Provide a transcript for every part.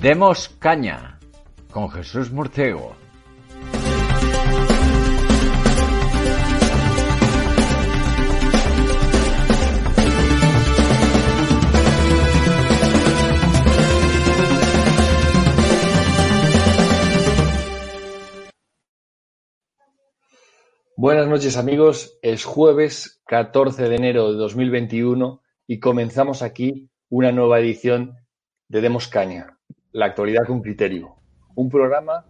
Demos caña con Jesús Murciego. Buenas noches amigos, es jueves 14 de enero de 2021 y comenzamos aquí una nueva edición de Demos Caña, la actualidad con criterio. Un programa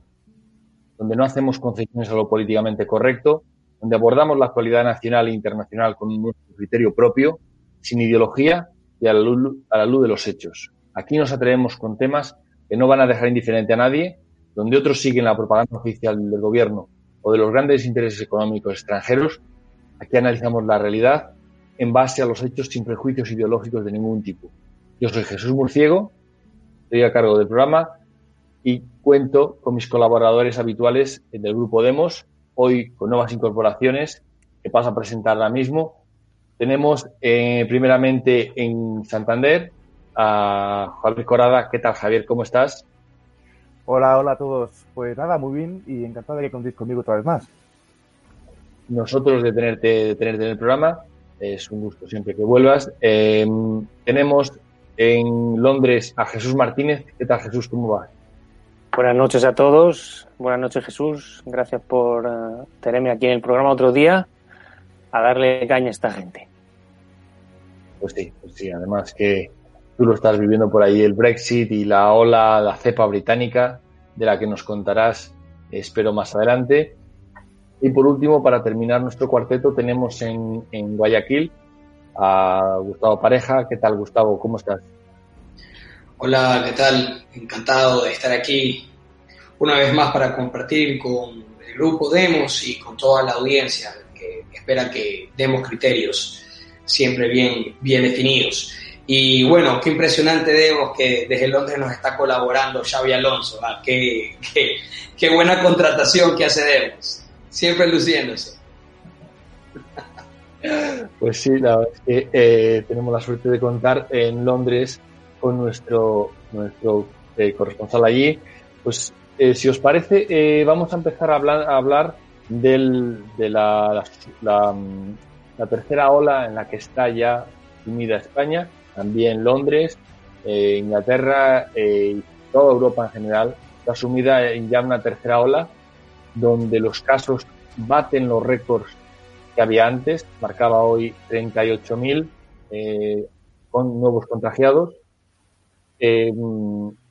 donde no hacemos concesiones a lo políticamente correcto, donde abordamos la actualidad nacional e internacional con un criterio propio, sin ideología y a la, luz, a la luz de los hechos. Aquí nos atrevemos con temas que no van a dejar indiferente a nadie, donde otros siguen la propaganda oficial del gobierno o de los grandes intereses económicos extranjeros, aquí analizamos la realidad en base a los hechos sin prejuicios ideológicos de ningún tipo. Yo soy Jesús Murciego, estoy a cargo del programa y cuento con mis colaboradores habituales del grupo Demos, hoy con nuevas incorporaciones que paso a presentar ahora mismo. Tenemos eh, primeramente en Santander a Javier Corada. ¿Qué tal, Javier? ¿Cómo estás? Hola, hola a todos. Pues nada, muy bien y encantado de que contéis conmigo otra vez más. Nosotros de tenerte, de tenerte en el programa. Es un gusto siempre que vuelvas. Eh, tenemos en Londres a Jesús Martínez. ¿Qué tal, Jesús? ¿Cómo vas? Buenas noches a todos. Buenas noches, Jesús. Gracias por uh, tenerme aquí en el programa otro día a darle caña a esta gente. Pues sí, pues sí. Además que tú lo estás viviendo por ahí, el Brexit y la ola, la cepa británica, de la que nos contarás, espero, más adelante. Y por último, para terminar nuestro cuarteto, tenemos en, en Guayaquil a Gustavo Pareja. ¿Qué tal, Gustavo? ¿Cómo estás? Hola, ¿qué tal? Encantado de estar aquí una vez más para compartir con el grupo Demos y con toda la audiencia que espera que demos criterios siempre bien, bien definidos. Y bueno, qué impresionante Demos que desde Londres nos está colaborando Xavi Alonso. Qué, qué, qué buena contratación que hace. Siempre luciéndose. Pues sí, la verdad es que eh, tenemos la suerte de contar en Londres con nuestro, nuestro eh, corresponsal allí. Pues eh, si os parece, vamos a empezar a hablar, a hablar del, de la, la, la, tercera ola en la que está ya sumida España, también Londres, eh, Inglaterra y toda Europa en general, está sumida en ya una tercera ola donde los casos baten los récords que había antes, marcaba hoy 38.000 eh, con nuevos contagiados. Eh,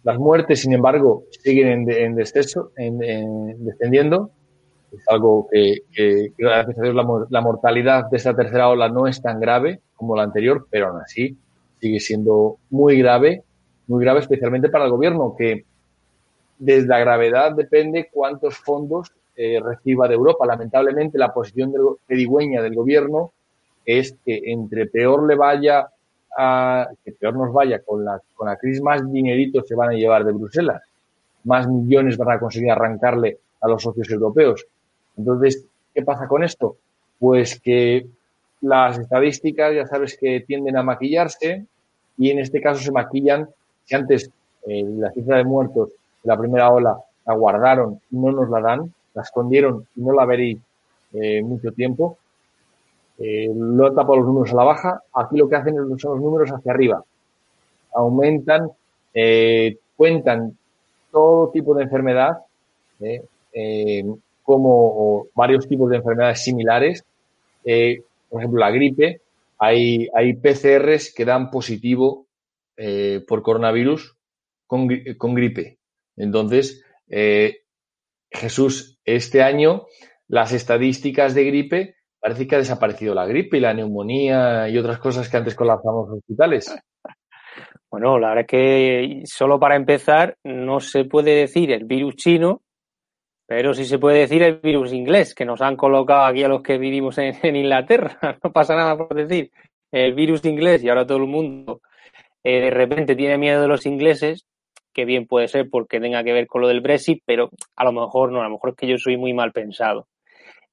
las muertes, sin embargo, siguen en, en descenso, en, en, descendiendo. Es algo que, que Dios, la, la, mortalidad de esta tercera ola no es tan grave como la anterior, pero aún así sigue siendo muy grave, muy grave especialmente para el gobierno, que desde la gravedad depende cuántos fondos eh, reciba de Europa. Lamentablemente, la posición de pedigüeña del gobierno es que entre peor le vaya a, que peor nos vaya con la, con la crisis, más dineritos se van a llevar de Bruselas, más millones van a conseguir arrancarle a los socios europeos. Entonces, ¿qué pasa con esto? Pues que las estadísticas, ya sabes que tienden a maquillarse y en este caso se maquillan, si antes eh, la cifra de muertos de la primera ola la guardaron y no nos la dan, la escondieron y no la veréis eh, mucho tiempo, eh, lo han tapado los números a la baja, aquí lo que hacen son los números hacia arriba. Aumentan, eh, cuentan todo tipo de enfermedad, eh, como varios tipos de enfermedades similares. Eh, por ejemplo, la gripe, hay, hay PCRs que dan positivo por coronavirus con, con gripe. Entonces, Jesús, este año las estadísticas de gripe parece que ha desaparecido la gripe y la neumonía y otras cosas que antes colapsamos los hospitales. Bueno, la verdad es que solo para empezar no se puede decir el virus chino, pero sí se puede decir el virus inglés, que nos han colocado aquí a los que vivimos en, Inglaterra. No pasa nada por decir el virus inglés y ahora todo el mundo eh, de repente tiene miedo de los ingleses, que bien puede ser porque tenga que ver con lo del Brexit, pero a lo mejor no, a lo mejor es que yo soy muy mal pensado.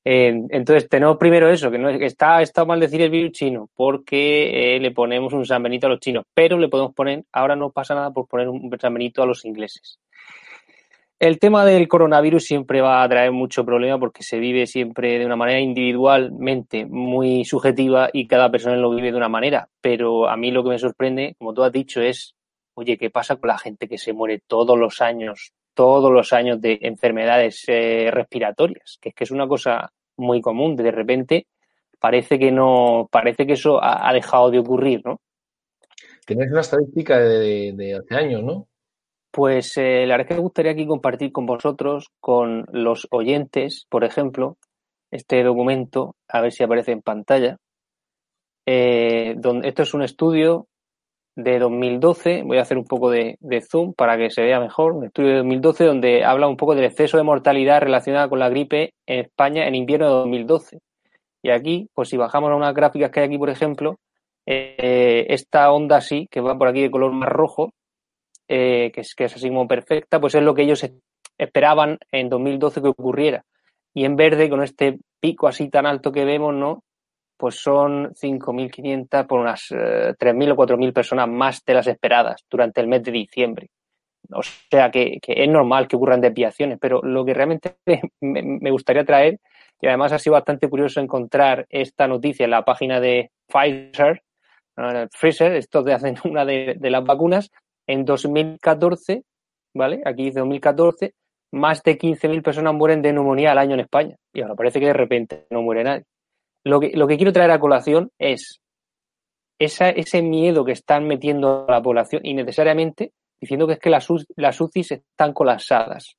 Eh, entonces, tenemos primero eso, que no está, está mal decir el virus chino, porque eh, le ponemos un San Benito a los chinos, pero le podemos poner, ahora no pasa nada por poner un San Benito a los ingleses. El tema del coronavirus siempre va a traer mucho problema porque se vive siempre de una manera individualmente muy subjetiva y cada persona lo vive de una manera. Pero a mí lo que me sorprende, como tú has dicho, es, oye, ¿qué pasa con la gente que se muere todos los años, todos los años de enfermedades eh, respiratorias? Que es que es una cosa muy común. De repente parece que no, parece que eso ha, dejado de ocurrir, ¿no? Tienes una estadística de, hace años, ¿no? Pues eh, la verdad es que me gustaría aquí compartir con vosotros, con los oyentes, por ejemplo, este documento, a ver si aparece en pantalla. Eh, donde, esto es un estudio de 2012, voy a hacer un poco de, zoom para que se vea mejor, un estudio de 2012 donde habla un poco del exceso de mortalidad relacionada con la gripe en España en invierno de 2012. Y aquí, pues si bajamos a unas gráficas que hay aquí, por ejemplo, eh, esta onda así, que va por aquí de color más rojo, eh, que, es, que es así como perfecta, pues es lo que ellos esperaban en 2012 que ocurriera. Y en verde, con este pico así tan alto que vemos, ¿no? pues son 5.500 por unas 3.000 eh, o 4.000 personas más de las esperadas durante el mes de diciembre. O sea que, es normal que ocurran desviaciones, pero lo que realmente me, gustaría traer, y además ha sido bastante curioso encontrar esta noticia en la página de Pfizer, Pfizer, estos de hacen una de, las vacunas, en 2014, ¿vale? Aquí dice 2014, más de 15.000 personas mueren de neumonía al año en España. Y ahora parece que de repente no muere nadie. Lo que, lo que quiero traer a colación es esa, ese miedo que están metiendo a la población innecesariamente diciendo que es que las, las UCIs están colapsadas.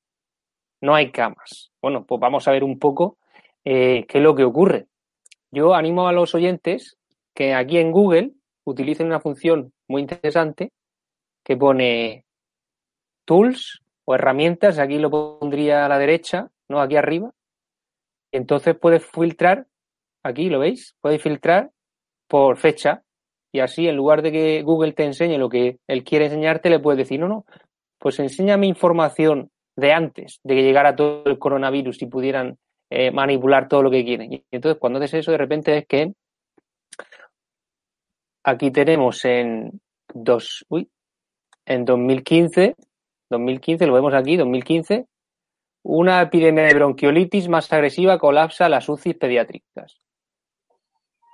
No hay camas. Bueno, pues vamos a ver un poco eh, qué es lo que ocurre. Yo animo a los oyentes que aquí en Google utilicen una función muy interesante que pone tools o herramientas, aquí lo pondría a la derecha, no aquí arriba. Entonces puedes filtrar Aquí lo veis, podéis filtrar por fecha y así en lugar de que Google te enseñe lo que él quiere enseñarte, le puedes decir, no, no, pues enséñame información de antes de que llegara todo el coronavirus y pudieran eh, manipular todo lo que quieren. Y entonces cuando haces eso, de repente es que aquí tenemos en dos, uy, en 2015, 2015, lo vemos aquí, 2015, una epidemia de bronquiolitis más agresiva colapsa las UCI pediátricas.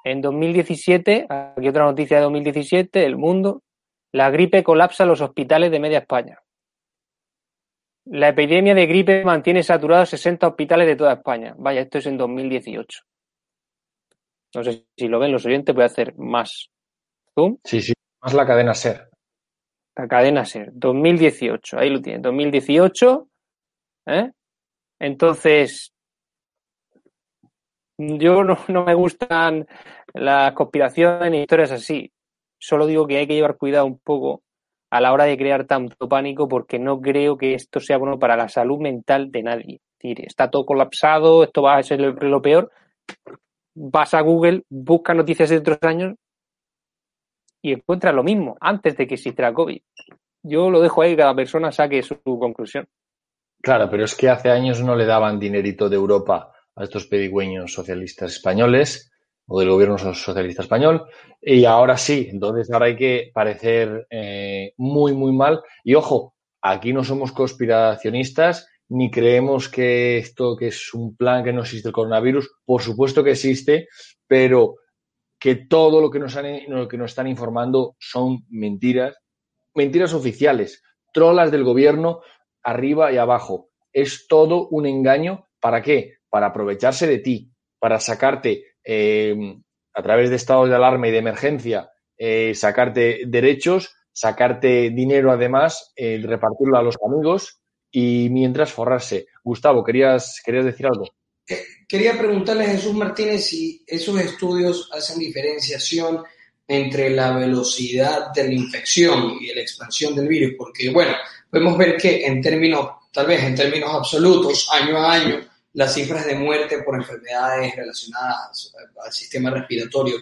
En 2017, aquí otra noticia de 2017, El Mundo, la gripe colapsa los hospitales de media España. La epidemia de gripe mantiene saturados 60 hospitales de toda España. Vaya, esto es en 2018. No sé si lo ven los oyentes, voy a hacer más zoom. Sí, sí, más la cadena SER. La cadena SER, 2018, ahí lo tienen, 2018. ¿eh? Entonces, yo no, no me gustan las conspiraciones ni historias así. Solo digo que hay que llevar cuidado un poco a la hora de crear tanto pánico porque no creo que esto sea bueno para la salud mental de nadie. está todo colapsado, esto va a ser lo, peor. Vas a Google, busca noticias de otros años y encuentras lo mismo antes de que existiera COVID. Yo lo dejo ahí, cada persona saque su conclusión. Claro, pero es que hace años no le daban dinerito de Europa a estos pedigüeños socialistas españoles o del gobierno socialista español y ahora sí, entonces ahora hay que parecer eh, muy, muy mal y ojo, aquí no somos conspiracionistas ni creemos que esto que es un plan que no existe el coronavirus, por supuesto que existe, pero que todo lo que nos, han, lo que están informando son mentiras, mentiras oficiales, trolas del gobierno arriba y abajo. Es todo un engaño. ¿Para qué? para aprovecharse de ti, para sacarte eh, a través de estados de alarma y de emergencia, eh, sacarte derechos, sacarte dinero además, repartirlo a los amigos y mientras forrarse. Gustavo, ¿querías, querías decir algo? Quería preguntarle a Jesús Martínez si esos estudios hacen diferenciación entre la velocidad de la infección y la expansión del virus, porque, bueno, podemos ver que en términos, tal vez en términos absolutos, año a año, las cifras de muerte por enfermedades relacionadas al sistema respiratorio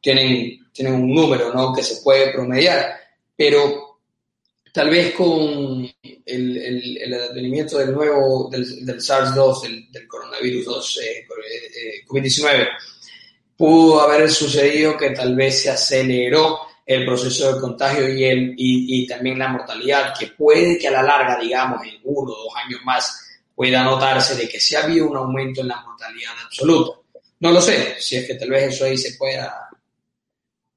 tienen, tienen un número ¿no? que se puede promediar, pero tal vez con el, el, el advenimiento del nuevo, del, del SARS-2, del, del, coronavirus 2, eh, eh, COVID-19, pudo haber sucedido que tal vez se aceleró el proceso de contagio y, el, y, y, también la mortalidad, que puede que a la larga, digamos, en uno o dos años más, pueda notarse de que sí ha habido un aumento en la mortalidad absoluta. No lo sé, si es que tal vez eso ahí se pueda...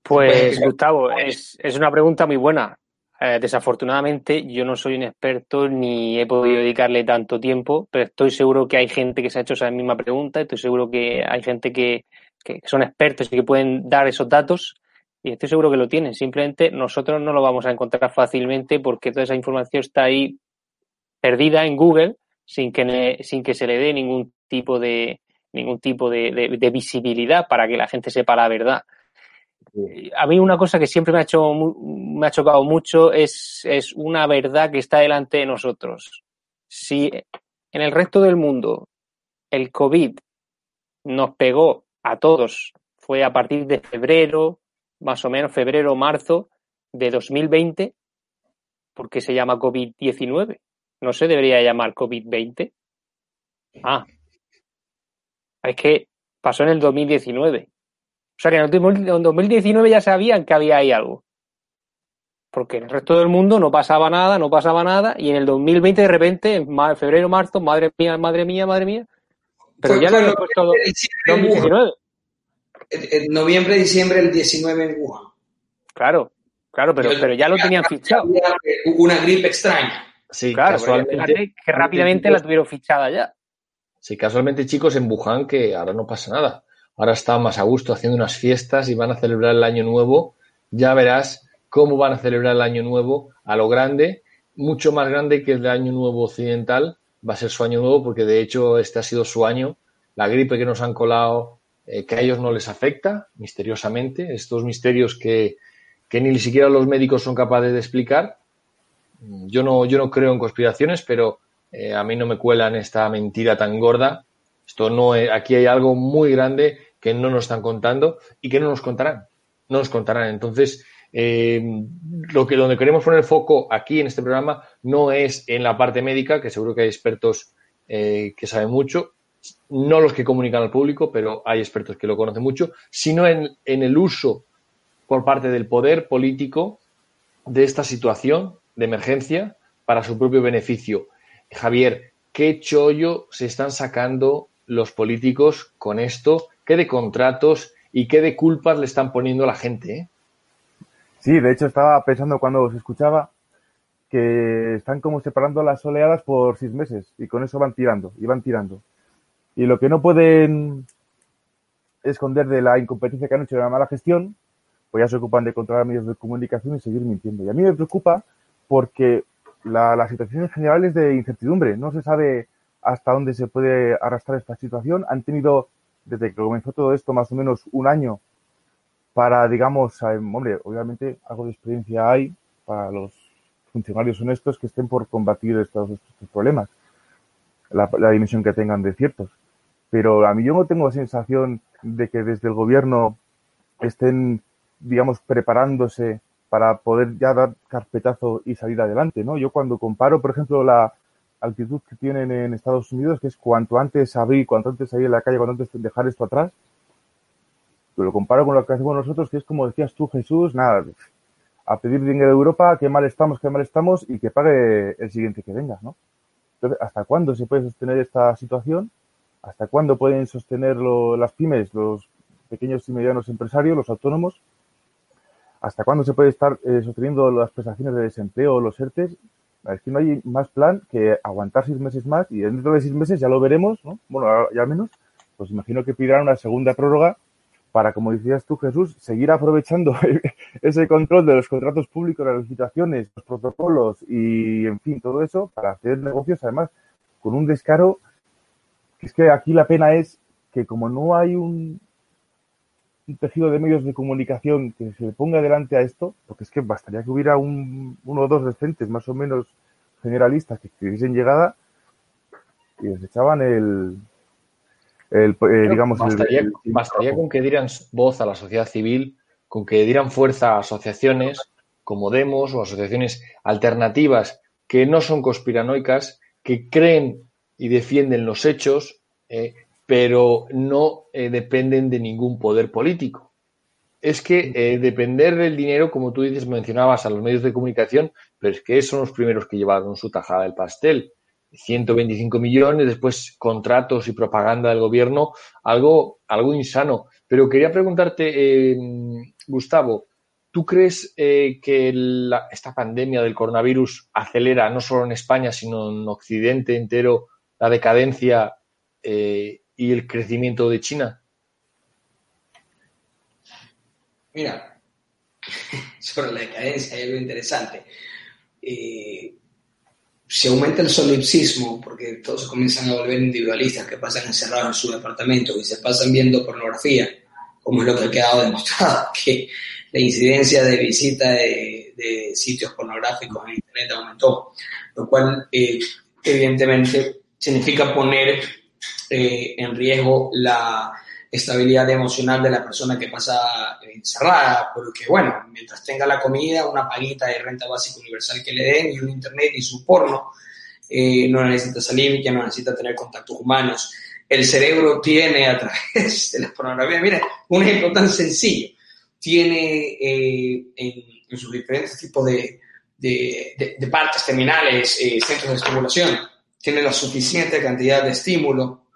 Pues, se Gustavo, es, es, una pregunta muy buena. Eh, desafortunadamente, yo no soy un experto ni he podido dedicarle tanto tiempo, pero estoy seguro que hay gente que se ha hecho esa misma pregunta, estoy seguro que hay gente que, que son expertos y que pueden dar esos datos y estoy seguro que lo tienen. Simplemente nosotros no lo vamos a encontrar fácilmente porque toda esa información está ahí perdida en Google sin que, sin que se le dé ningún tipo de ningún tipo de, de, de visibilidad para que la gente sepa la verdad. A mí una cosa que siempre me ha, hecho, me ha chocado mucho es, es una verdad que está delante de nosotros. Si en el resto del mundo el COVID nos pegó a todos, fue a partir de febrero, más o menos febrero, marzo de 2020, porque se llama COVID-19. No se debería llamar COVID-20. Ah, es que pasó en el 2019. O sea que en el 2019 ya sabían que había ahí algo. Porque en el resto del mundo no pasaba nada, no pasaba nada, y en el 2020 de repente, en febrero, marzo, madre mía, madre mía, madre mía. Pero fue, ya lo he puesto 2019. En noviembre, diciembre, el 19 en Wuhan. Claro, claro, pero, pero ya lo tenían fichado. Una gripe extraña. Sí, claro, casualmente, que rápidamente la tuvieron fichada ya. Sí, casualmente, chicos, en Wuhan, que ahora no pasa nada. Ahora están más a gusto haciendo unas fiestas y van a celebrar el año nuevo. Ya verás cómo van a celebrar el año nuevo a lo grande, mucho más grande que el año nuevo occidental. Va a ser su año nuevo porque de hecho este ha sido su año. La gripe que nos han colado, eh, que a ellos no les afecta, misteriosamente. Estos misterios que, que ni siquiera los médicos son capaces de explicar. Yo no, yo no creo en conspiraciones, pero eh, a mí no me cuelan esta mentira tan gorda. Esto no es, aquí hay algo muy grande que no nos están contando y que no nos contarán. No nos contarán. Entonces, eh, lo que donde queremos poner foco aquí en este programa no es en la parte médica, que seguro que hay expertos eh, que saben mucho, no los que comunican al público, pero hay expertos que lo conocen mucho, sino en, en el uso por parte del poder político de esta situación de emergencia para su propio beneficio. Javier, ¿qué chollo se están sacando los políticos con esto? ¿Qué de contratos y qué de culpas le están poniendo a la gente? Eh? Sí, de hecho estaba pensando cuando os escuchaba que están como separando las oleadas por seis meses y con eso van tirando y van tirando. Y lo que no pueden esconder de la incompetencia que han hecho de la mala gestión, pues ya se ocupan de controlar medios de comunicación y seguir mintiendo. Y a mí me preocupa porque la, la situación en general es de incertidumbre. No se sabe hasta dónde se puede arrastrar esta situación. Han tenido, desde que comenzó todo esto, más o menos un año para, digamos, hombre, obviamente algo de experiencia hay para los funcionarios honestos que estén por combatir estos, problemas, la, la, dimensión que tengan de ciertos. Pero a mí yo no tengo la sensación de que desde el gobierno estén, digamos, preparándose para poder ya dar carpetazo y salir adelante, ¿no? Yo cuando comparo, por ejemplo, la actitud que tienen en Estados Unidos, que es cuanto antes abrir, cuanto antes salir a la calle, cuanto antes dejar esto atrás, lo comparo con lo que hacemos nosotros, que es como decías tú, Jesús, nada, a pedir dinero de Europa, qué mal estamos, qué mal estamos, y que pague el siguiente que venga, ¿no? Entonces, ¿hasta cuándo se puede sostener esta situación? ¿Hasta cuándo pueden sostenerlo las pymes, los pequeños y medianos empresarios, los autónomos? ¿Hasta cuándo se puede estar eh, sosteniendo las prestaciones de desempleo, los ERTES? Que no hay más plan que aguantar seis meses más y dentro de seis meses ya lo veremos, ¿no? Bueno, ya al menos, pues imagino que pedirán una segunda prórroga para, como decías tú, Jesús, seguir aprovechando ese control de los contratos públicos, las licitaciones, los protocolos y, en fin, todo eso para hacer negocios, además, con un descaro, es que aquí la pena es que como no hay un, un tejido de medios de comunicación que se ponga delante a esto, porque es que bastaría que hubiera un, uno o dos decentes más o menos generalistas que tuviesen llegada y les echaban el, el, eh, digamos, bastaría, el, el- bastaría con que dieran voz a la sociedad civil, con que dieran fuerza a asociaciones como Demos o asociaciones alternativas que no son conspiranoicas, que creen y defienden los hechos, eh, pero no eh, dependen de ningún poder político. Es que eh, depender del dinero, como tú dices, mencionabas a los medios de comunicación, pero es que son los primeros que llevaron su tajada del pastel. 125 millones, después contratos y propaganda del gobierno, algo, algo insano. Pero quería preguntarte, eh, Gustavo, ¿tú crees que la- esta pandemia del coronavirus acelera, no solo en España, sino en Occidente entero, la decadencia eh, y el crecimiento de China? Mira, sobre la decadencia hay algo interesante. Eh, se aumenta el solipsismo porque todos comienzan a volver individualistas que pasan encerrados en su departamento y se pasan viendo pornografía, como es lo que ha quedado demostrado, que la incidencia de visita de, de sitios pornográficos en Internet aumentó, lo cual eh, evidentemente significa poner eh, en riesgo la estabilidad emocional de la persona que pasa encerrada, porque bueno, mientras tenga la comida, una paguita de renta básica universal que le den y un internet y su porno, eh, no necesita salir, ya no necesita tener contactos humanos. El cerebro tiene a través de la pornografía, mira, un ejemplo tan sencillo, tiene eh, en, sus diferentes tipos de, de partes terminales, eh, centros de estimulación, tiene la suficiente cantidad de estímulo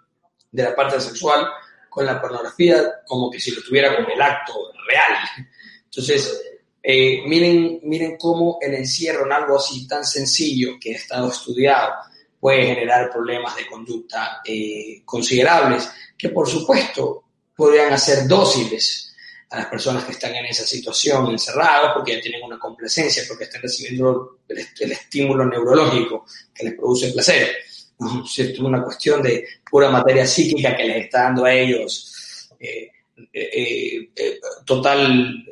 de la parte sexual con la pornografía como que si lo tuviera con el acto real. Entonces, eh, miren, miren cómo el encierro en algo así tan sencillo que ha estado estudiado puede generar problemas de conducta eh, considerables que por supuesto podrían hacer dóciles a las personas que están en esa situación encerrados porque ya tienen una complacencia, porque están recibiendo el, el estímulo neurológico que les produce placer. Es una cuestión de pura materia psíquica que les está dando a ellos eh, eh, eh, total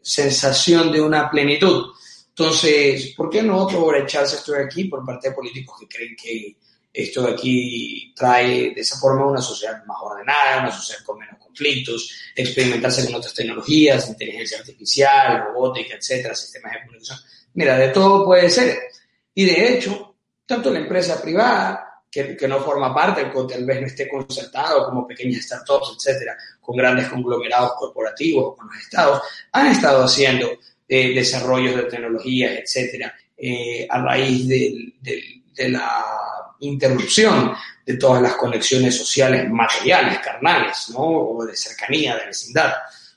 sensación de una plenitud. Entonces, ¿por qué no aprovecharse esto de aquí por parte de políticos que creen que esto de aquí trae de esa forma una sociedad más ordenada, una sociedad con menos conflictos, experimentarse con otras tecnologías, inteligencia artificial, robótica, etcétera, sistemas de comunicación? Mira, de todo puede ser. Y de hecho, tanto la empresa privada, que, no forma parte, que tal vez no esté concertado como pequeñas startups, etcétera, con grandes conglomerados corporativos, con los estados, han estado haciendo eh, desarrollos de tecnologías, etcétera, eh, a raíz de, la interrupción de todas las conexiones sociales materiales, carnales, ¿no? O de cercanía, de vecindad,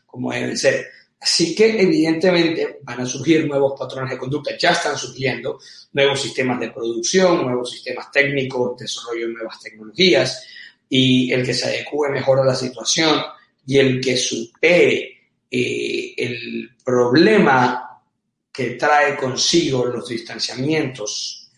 como deben ser. Así que evidentemente van a surgir nuevos patrones de conducta, ya están surgiendo nuevos sistemas de producción, nuevos sistemas técnicos, desarrollo de nuevas tecnologías y el que se adecue mejor a la situación y el que supere eh, el problema que trae consigo los distanciamientos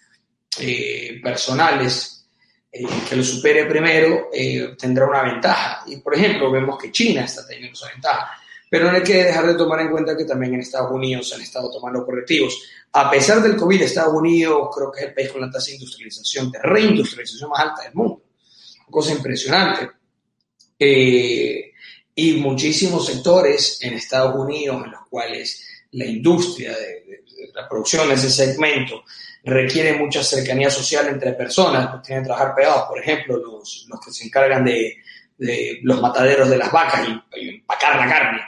eh, personales, eh, que lo supere primero, eh, tendrá una ventaja. Y por ejemplo, vemos que China está teniendo esa ventaja. Pero no hay que dejar de tomar en cuenta que también en Estados Unidos se han estado tomando correctivos. A pesar del COVID, Estados Unidos creo que es el país con la tasa de industrialización, de reindustrialización más alta del mundo. Cosa impresionante. Eh, y muchísimos sectores en Estados Unidos en los cuales la industria de, de, de la producción de ese segmento requiere mucha cercanía social entre personas, pues tienen que trabajar pegados, por ejemplo, los, los que se encargan de, de, los mataderos de las vacas y, y empacar la carne,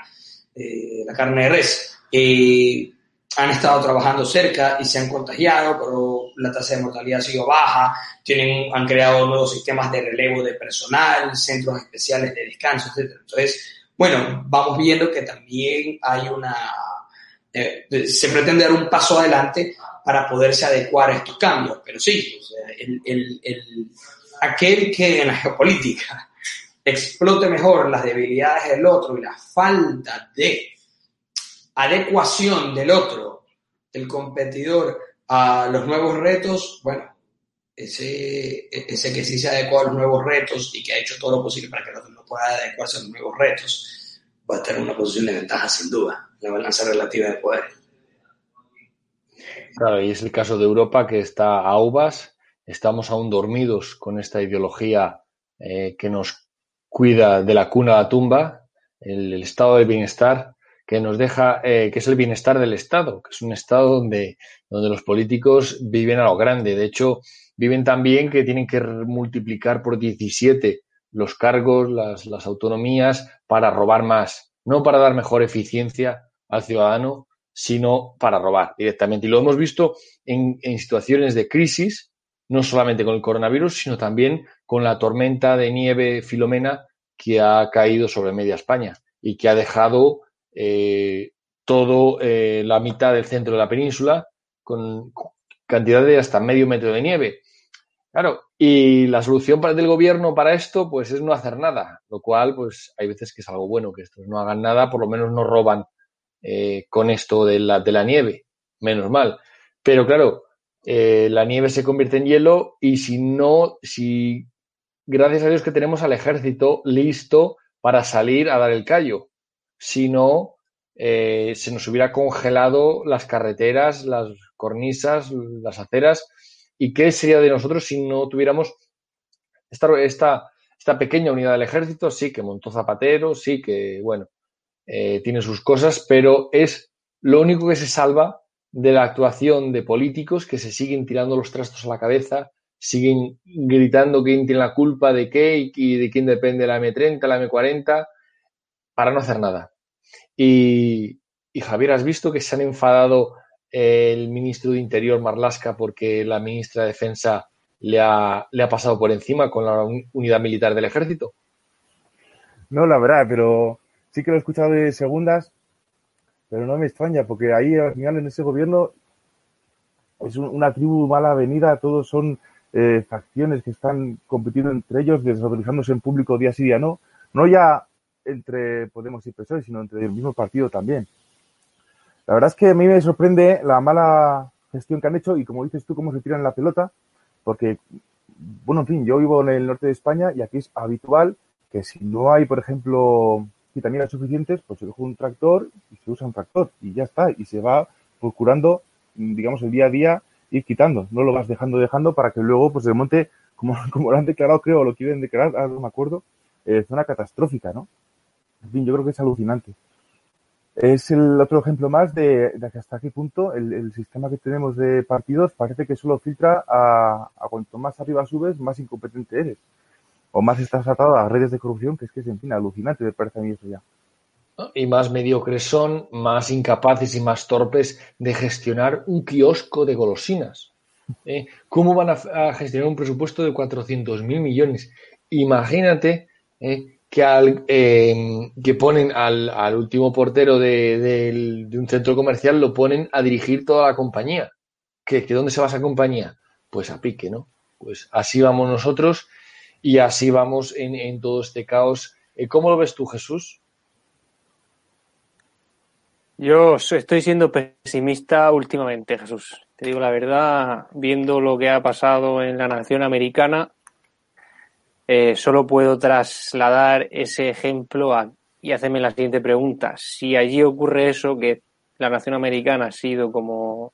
eh, la carne de res. Eh, han estado trabajando cerca y se han contagiado, pero la tasa de mortalidad ha sido baja, tienen, han creado nuevos sistemas de relevo de personal, centros especiales de descanso, etc. Entonces, bueno, vamos viendo que también hay una, eh, se pretende dar un paso adelante para poderse adecuar a estos cambios, pero sí, o sea, el, el, el, aquel que en la geopolítica explote mejor las debilidades del otro y la falta de adecuación del otro, del competidor, a los nuevos retos, bueno, ese, ese que sí se adecuó a los nuevos retos y que ha hecho todo lo posible para que el otro no pueda adecuarse a los nuevos retos, va a estar en una posición de ventaja sin duda, la balanza relativa de poder. Claro, y es el caso de Europa que está a uvas, estamos aún dormidos con esta ideología eh, que nos cuida de la cuna a la tumba, el, estado del bienestar, que nos deja, eh, que es el bienestar del Estado, que es un Estado donde, donde los políticos viven a lo grande. De hecho, viven tan bien que tienen que multiplicar por 17 los cargos, las, las autonomías, para robar más, no para dar mejor eficiencia al ciudadano, sino para robar directamente. Y lo hemos visto en, en situaciones de crisis, no solamente con el coronavirus, sino también con la tormenta de nieve Filomena que ha caído sobre media España y que ha dejado eh, todo eh, la mitad del centro de la península con cantidad de hasta medio metro de nieve. Claro, y la solución del gobierno para esto, pues es no hacer nada, lo cual, pues hay veces que es algo bueno que estos no hagan nada, por lo menos no roban eh, con esto de la, de la nieve, menos mal. Pero claro, eh, la nieve se convierte en hielo y si no, si gracias a Dios que tenemos al ejército listo para salir a dar el callo, si no, eh, se nos hubiera congelado las carreteras, las cornisas, las aceras. ¿Y qué sería de nosotros si no tuviéramos esta, pequeña unidad del ejército? Sí, que montó Zapatero, sí, que, bueno, eh, tiene sus cosas, pero es lo único que se salva de la actuación de políticos que se siguen tirando los trastos a la cabeza, siguen gritando quién tiene la culpa de qué y de quién depende la M30, la M40, para no hacer nada. Y, Javier, ¿has visto que se han enfadado el ministro de Interior, Marlasca, porque la ministra de Defensa le ha, le ha pasado por encima con la unidad militar del ejército? No, la verdad, pero sí que lo he escuchado de segundas, pero no me extraña, porque ahí al final en ese gobierno es una tribu mala avenida, todos son eh, facciones que están compitiendo entre ellos, desautorizándose en público día sí día no, no ya entre Podemos y PSOE, sino entre el mismo partido también. La verdad es que a mí me sorprende la mala gestión que han hecho y como dices tú, cómo se tiran la pelota, porque, bueno, en fin, yo vivo en el norte de España y aquí es habitual que si no hay, por ejemplo, vitaminas suficientes, pues se coge un tractor y se usa un tractor y ya está, y se va procurando, digamos, el día a día ir quitando, no lo vas dejando, dejando para que luego, pues, se monte, como, como lo han declarado, creo, o lo quieren declarar, ahora no me acuerdo, eh, zona catastrófica, ¿no? En fin, yo creo que es alucinante. Es el otro ejemplo más de, de hasta qué punto el, el, sistema que tenemos de partidos parece que solo filtra a, cuanto más arriba subes, más incompetente eres. O más estás atado a redes de corrupción, que es que es, en fin, alucinante, me parece a mí eso ya. Y más mediocres son, más incapaces y más torpes de gestionar un kiosco de golosinas. ¿Eh? ¿Cómo van a, gestionar un presupuesto de 400 mil millones? Imagínate ¿eh? que, al, eh, que ponen al, al último portero de, un centro comercial, lo ponen a dirigir toda la compañía. ¿Que, que dónde se va esa compañía? Pues a pique, ¿no? Pues así vamos nosotros y así vamos en, todo este caos. Eh, ¿Cómo lo ves tú, Jesús? Yo estoy siendo pesimista últimamente, Jesús. Te digo la verdad, viendo lo que ha pasado en la nación americana, eh, solo puedo trasladar ese ejemplo a, y hacerme la siguiente pregunta. Si allí ocurre eso, que la nación americana ha sido como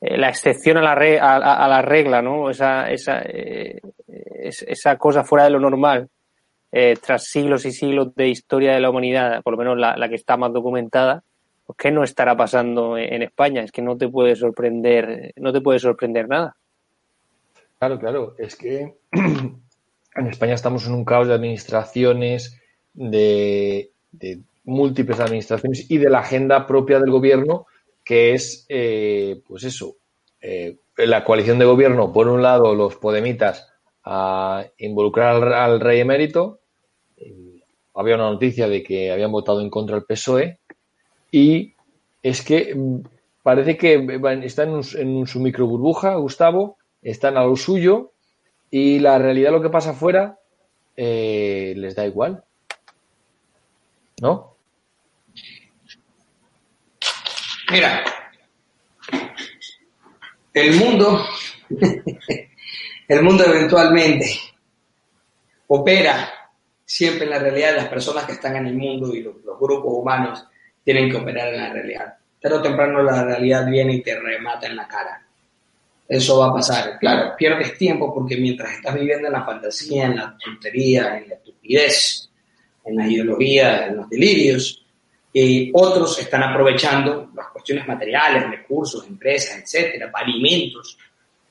eh, la excepción a la, re, a, la regla, ¿no? Esa, esa, esa cosa fuera de lo normal, eh, tras siglos y siglos de historia de la humanidad, por lo menos la, que está más documentada, pues ¿qué no estará pasando en España? Es que no te puede sorprender, no te puede sorprender nada. Claro, claro, es que en España estamos en un caos de administraciones, de, de múltiples administraciones y de la agenda propia del gobierno, que es, eh, pues eso, eh, la coalición de gobierno, por un lado, los podemitas a involucrar al, rey emérito. Había una noticia de que habían votado en contra el PSOE y es que mm, parece que están en, en su micro burbuja, Gustavo, están a lo suyo y la realidad, lo que pasa afuera, eh, les da igual. ¿No? Mira, el mundo, el mundo eventualmente opera siempre en la realidad, las personas que están en el mundo y los, grupos humanos tienen que operar en la realidad. Pero temprano la realidad viene y te remata en la cara. Eso va a pasar. Claro, pierdes tiempo porque mientras estás viviendo en la fantasía, en la tontería, en la estupidez, en la ideología, en los delirios, y otros están aprovechando las cuestiones materiales, recursos, empresas, etcétera, alimentos,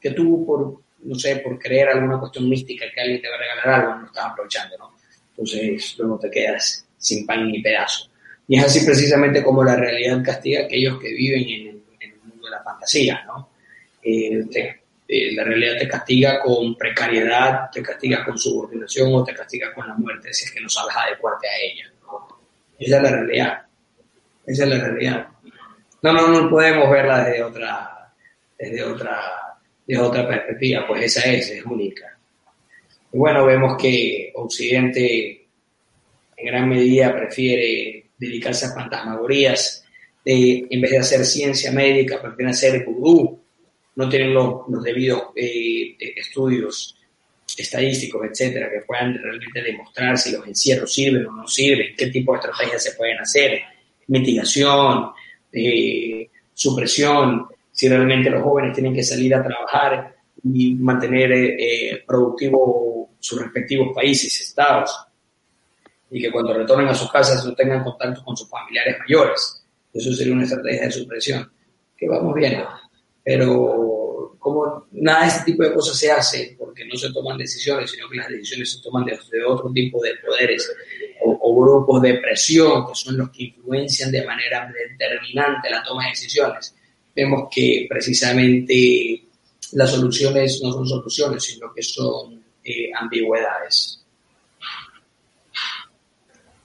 que tú por, no sé, por creer alguna cuestión mística que alguien te va a regalar algo, no estás aprovechando, ¿no? Entonces luego te quedas sin pan ni pedazo. Y es así precisamente como la realidad castiga a aquellos que viven en el, mundo de la fantasía, ¿no? Eh, eh, la realidad te castiga con precariedad, te castiga con subordinación o te castiga con la muerte si es que no sabes adecuarte a ella. Esa es la realidad. Esa es la realidad. No, no, no podemos verla desde otra, desde otra, desde otra perspectiva, pues esa es, es única. Y bueno, vemos que Occidente en gran medida prefiere dedicarse a fantasmagorías, en vez de hacer ciencia médica, prefieren hacer vudú, no tienen los, debidos eh, estudios estadísticos, etcétera, que puedan realmente demostrar si los encierros sirven o no sirven, qué tipo de estrategias se pueden hacer, mitigación, eh, supresión, si realmente los jóvenes tienen que salir a trabajar y mantener eh, productivos sus respectivos países, estados, y que cuando retornen a sus casas no tengan contacto con sus familiares mayores. Eso sería una estrategia de supresión, que vamos bien, pero como nada de este tipo de cosas se hace porque no se toman decisiones, sino que las decisiones se toman de, otro tipo de poderes o, o, grupos de presión que son los que influencian de manera determinante la toma de decisiones, vemos que precisamente las soluciones no son soluciones, sino que son eh, ambigüedades.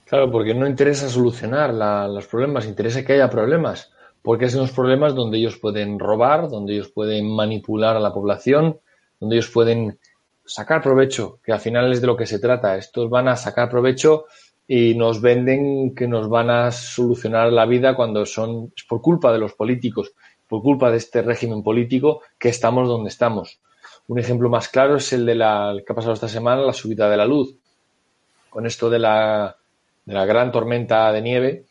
Claro, porque no interesa solucionar los problemas, interesa que haya problemas, porque es en los problemas donde ellos pueden robar, donde ellos pueden manipular a la población, donde ellos pueden sacar provecho, que al final es de lo que se trata. Estos van a sacar provecho y nos venden que nos van a solucionar la vida cuando son es por culpa de los políticos, por culpa de este régimen político que estamos donde estamos. Un ejemplo más claro es el de la que ha pasado esta semana, la subida de la luz. Con esto de la, de la gran tormenta de nieve,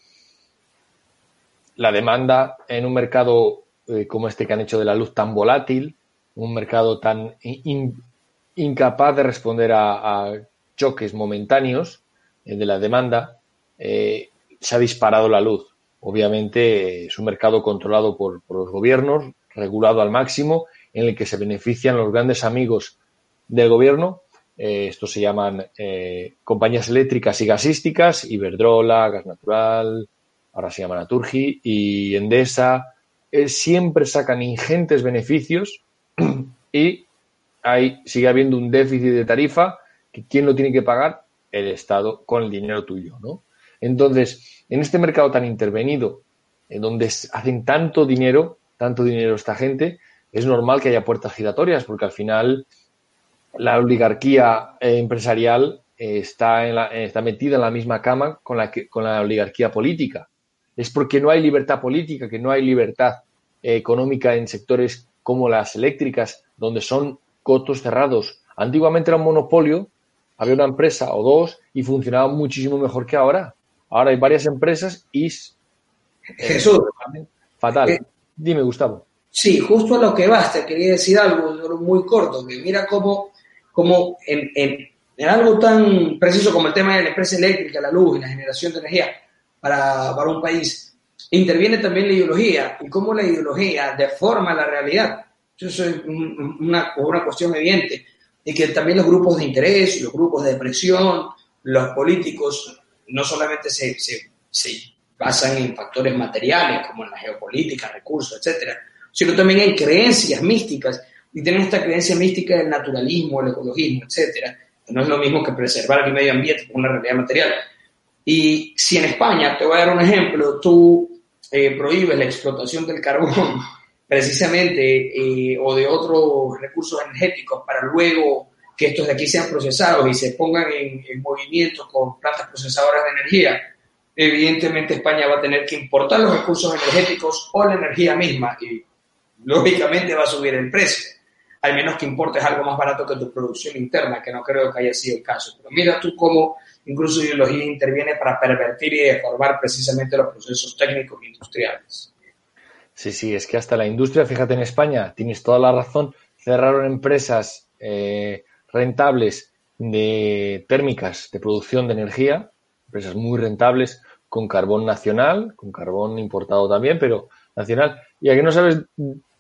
la demanda en un mercado eh, como este que han hecho de la luz tan volátil, un mercado tan incapaz de responder a, choques momentáneos eh, de la demanda, eh, se ha disparado la luz. Obviamente es un mercado controlado por, los gobiernos, regulado al máximo, en el que se benefician los grandes amigos del gobierno. Eh, estos se llaman eh, compañías eléctricas y gasísticas, Iberdrola, Gas Natural, ahora se llama Naturgi, y Endesa. Eh, siempre sacan ingentes beneficios y ahí sigue habiendo un déficit de tarifa que ¿quién lo tiene que pagar? El Estado con el dinero tuyo, ¿no? Entonces, en este mercado tan intervenido, en donde hacen tanto dinero, tanto dinero esta gente, es normal que haya puertas giratorias, porque al final la oligarquía eh, empresarial eh, está, eh, está metida en la misma cama con la oligarquía política. Es porque no hay libertad política, que no hay libertad económica en sectores como las eléctricas, donde son cotos cerrados. Antiguamente era un monopolio, había una empresa o dos y funcionaba muchísimo mejor que ahora. Ahora hay varias empresas y... Jesús. Fatal. Eh, Dime, Gustavo. Sí, justo a lo que vas, te quería decir algo muy corto, que mira cómo, cómo en, en, algo tan preciso como el tema de la empresa eléctrica, la luz y la generación de energía para, para un país, interviene también la ideología y cómo la ideología deforma la realidad. Eso es una, una cuestión evidente. Y que también los grupos de interés, los grupos de presión, los políticos no solamente se, se, basan en factores materiales como en la geopolítica, recursos, etcétera, sino también en creencias místicas y tienen esta creencia mística del naturalismo, el ecologismo, etcétera, no es lo mismo que preservar el medio ambiente con una realidad material. Y si en España, te voy a dar un ejemplo, tú eh, prohíbes la explotación del carbón precisamente eh, o de otros recursos energéticos para luego que estos de aquí sean procesados y se pongan en, movimiento con plantas procesadoras de energía, evidentemente España va a tener que importar los recursos energéticos o la energía misma y lógicamente va a subir el precio. al menos que importes algo más barato que tu producción interna, que no creo que haya sido el caso. Pero mira tú cómo incluso ideología interviene para pervertir y deformar precisamente los procesos técnicos e industriales. Sí, sí, es que hasta la industria, fíjate en España, tienes toda la razón, cerraron empresas eh, rentables de térmicas de producción de energía, empresas muy rentables con carbón nacional, con carbón importado también, pero nacional. Y aquí no sabes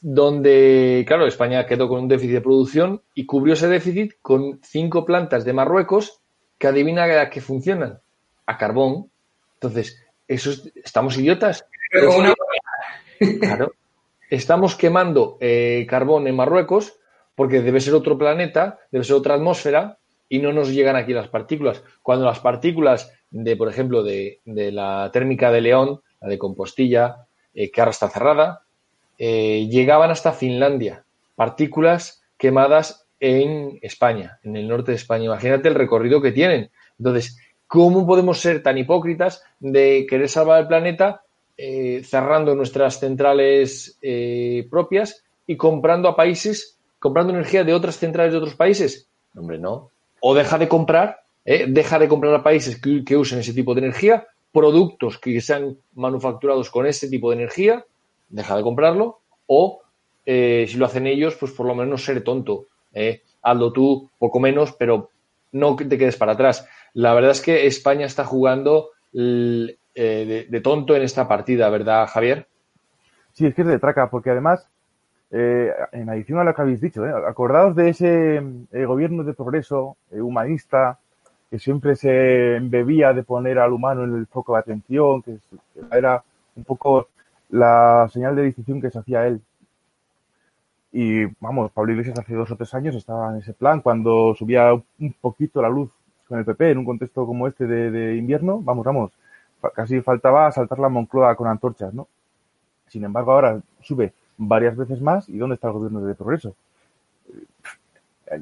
dónde, claro, España quedó con un déficit de producción y cubrió ese déficit con cinco plantas de Marruecos que adivina a qué funcionan, a carbón. Entonces, eso estamos idiotas. claro, estamos quemando eh, carbón en Marruecos porque debe ser otro planeta, debe ser otra atmósfera y no nos llegan aquí las partículas. Cuando las partículas de, por ejemplo, de, la térmica de León, la de Compostilla, eh, que ahora está cerrada, eh, llegaban hasta Finlandia. Partículas quemadas en España, en el norte de España. Imagínate el recorrido que tienen. Entonces, ¿cómo podemos ser tan hipócritas de querer salvar el planeta eh, cerrando nuestras centrales propias y comprando a países, comprando energía de otras centrales de otros países? Hombre, no o deja de comprar, ¿eh? deja de comprar a países que, usen ese tipo de energía, productos que sean manufacturados con ese tipo de energía, deja de comprarlo, o eh, si lo hacen ellos, pues por lo menos no ser tonto. ¿eh? Hazlo tú, poco menos, pero no te quedes para atrás. La verdad es que España está jugando de, de, tonto en esta partida, ¿verdad, Javier? Sí, es que es de traca, porque además eh, en adición a lo que habéis dicho, ¿eh? acordaos de ese eh, gobierno de progreso eh, humanista que siempre se embebía de poner al humano en el foco de atención, que era un poco la señal de distinción que se hacía él. Y vamos, Pablo Iglesias hace dos o tres años estaba en ese plan, cuando subía un poquito la luz con el PP en un contexto como este de, de invierno, vamos, vamos, casi faltaba saltar la Moncloa con antorchas, ¿no? Sin embargo, ahora sube varias veces más. ¿Y dónde está el gobierno de progreso?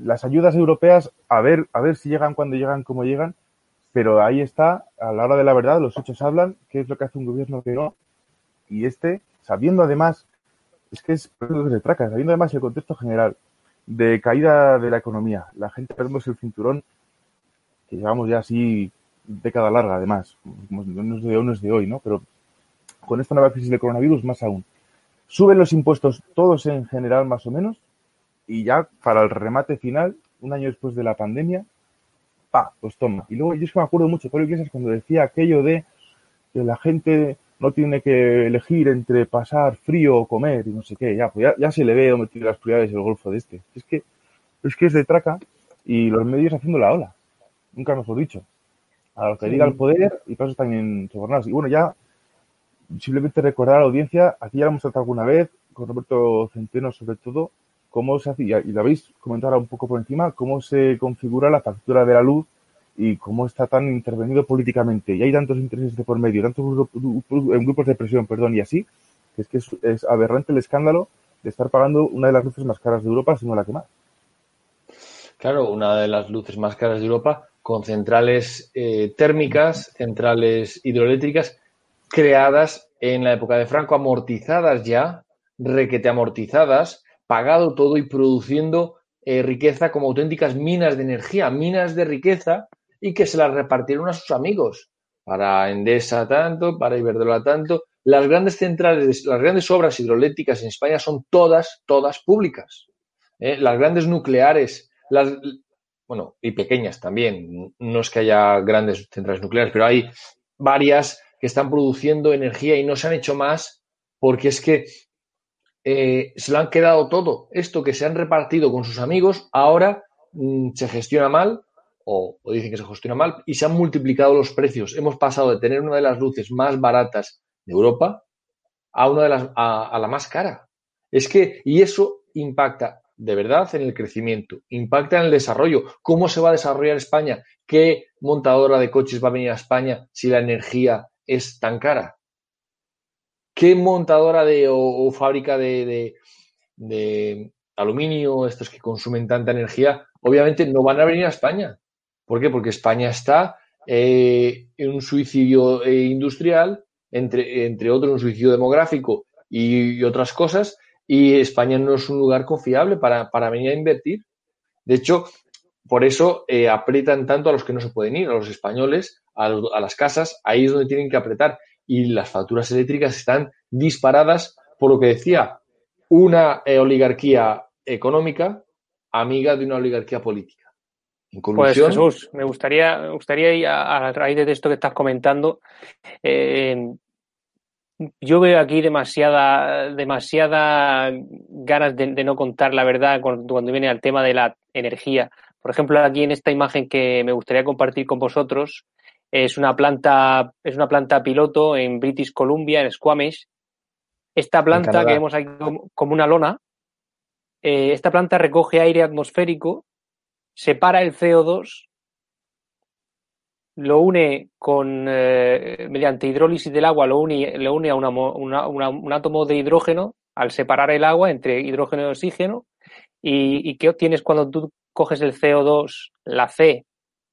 Las ayudas europeas, a ver, a ver si llegan cuando llegan, cómo llegan, pero ahí está, a la hora de la verdad, los hechos hablan, qué es lo que hace un gobierno que no. Y este, sabiendo además, es que es de traca, sabiendo además el contexto general de caída de la economía, la gente perdemos el cinturón, que llevamos ya así década larga además, no es de hoy, no es de hoy, ¿no? Pero con esta nueva crisis de coronavirus más aún. Suben los impuestos todos en general más o menos y ya para el remate final, un año después de la pandemia, pa, pues toma. Y luego yo es que me acuerdo mucho Pablo Iglesias cuando decía aquello de que la gente no tiene que elegir entre pasar frío o comer y no sé qué, ya, pues ya, se le ve metido las prioridades del Golfo de este. Es que, es que es de traca y los medios haciendo la ola. Nunca mejor dicho. A lo que diga el poder y pasos también sobornados. Y bueno, ya simplemente recordar a la audiencia, aquí ya lo hemos tratado alguna vez, con Roberto Centeno sobre todo, cómo se hace, y lo habéis comentado un poco por encima, cómo se configura la factura de la luz y cómo está tan intervenido políticamente. Y hay tantos intereses de por medio, tantos grupos, de presión, perdón, y así, que es que es, aberrante el escándalo de estar pagando una de las luces más caras de Europa, sino la que más. Claro, una de las luces más caras de Europa, con centrales eh, térmicas, centrales hidroeléctricas creadas en la época de Franco, amortizadas ya, requete amortizadas, pagado todo y produciendo eh, riqueza como auténticas minas de energía, minas de riqueza, y que se las repartieron a sus amigos, para Endesa tanto, para Iberdrola tanto. Las grandes centrales, las grandes obras hidroeléctricas en España son todas, todas públicas. ¿eh? Las grandes nucleares, las, bueno, y pequeñas también, no es que haya grandes centrales nucleares, pero hay varias que están produciendo energía y no se han hecho más porque es que eh, se lo han quedado todo. Esto que se han repartido con sus amigos ahora mm, se gestiona mal o, dicen que se gestiona mal y se han multiplicado los precios. Hemos pasado de tener una de las luces más baratas de Europa a una de las a, la más cara. Es que y eso impacta de verdad en el crecimiento, impacta en el desarrollo. ¿Cómo se va a desarrollar España? ¿Qué montadora de coches va a venir a España si la energía es tan cara? ¿Qué montadora de, o, fábrica de, aluminio, estos que consumen tanta energía, obviamente no van a venir a España? ¿Por qué? Porque España está eh, en un suicidio eh, industrial, entre, entre otros un suicidio demográfico y, otras cosas, y España no es un lugar confiable para, para venir a invertir. De hecho, por eso eh, aprietan tanto a los que no se pueden ir, a los españoles, a, a, las casas, ahí es donde tienen que apretar. Y las facturas eléctricas están disparadas por lo que decía, una eh, oligarquía económica amiga de una oligarquía política. Pues Jesús, me gustaría, me gustaría a, raíz de esto que estás comentando, eh, yo veo aquí demasiada, demasiada ganas de, no contar la verdad cuando, viene al tema de la energía. Por ejemplo, aquí en esta imagen que me gustaría compartir con vosotros, es una planta, es una planta piloto en British Columbia, en Squamish. Esta planta que vemos aquí como una lona, eh, esta planta recoge aire atmosférico, separa el CO2, lo une con eh, mediante hidrólisis del agua, lo une, lo une a un átomo de hidrógeno al separar el agua entre hidrógeno y oxígeno. ¿Y, y qué obtienes cuando tú coges el CO2, la C,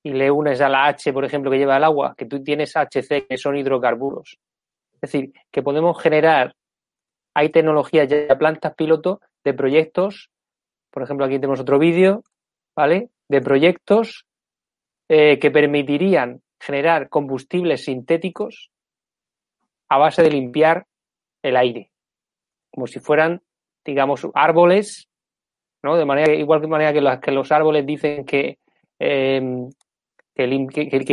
y le unes a la H, por ejemplo, que lleva el agua? Que tú tienes HC, que son hidrocarburos. Es decir, que podemos generar, hay tecnologías ya, plantas piloto de proyectos, por ejemplo, aquí tenemos otro vídeo, ¿vale? De proyectos eh, que permitirían generar combustibles sintéticos a base de limpiar el aire, como si fueran, digamos, árboles, De manera igual de manera que, que los árboles dicen que, eh, que,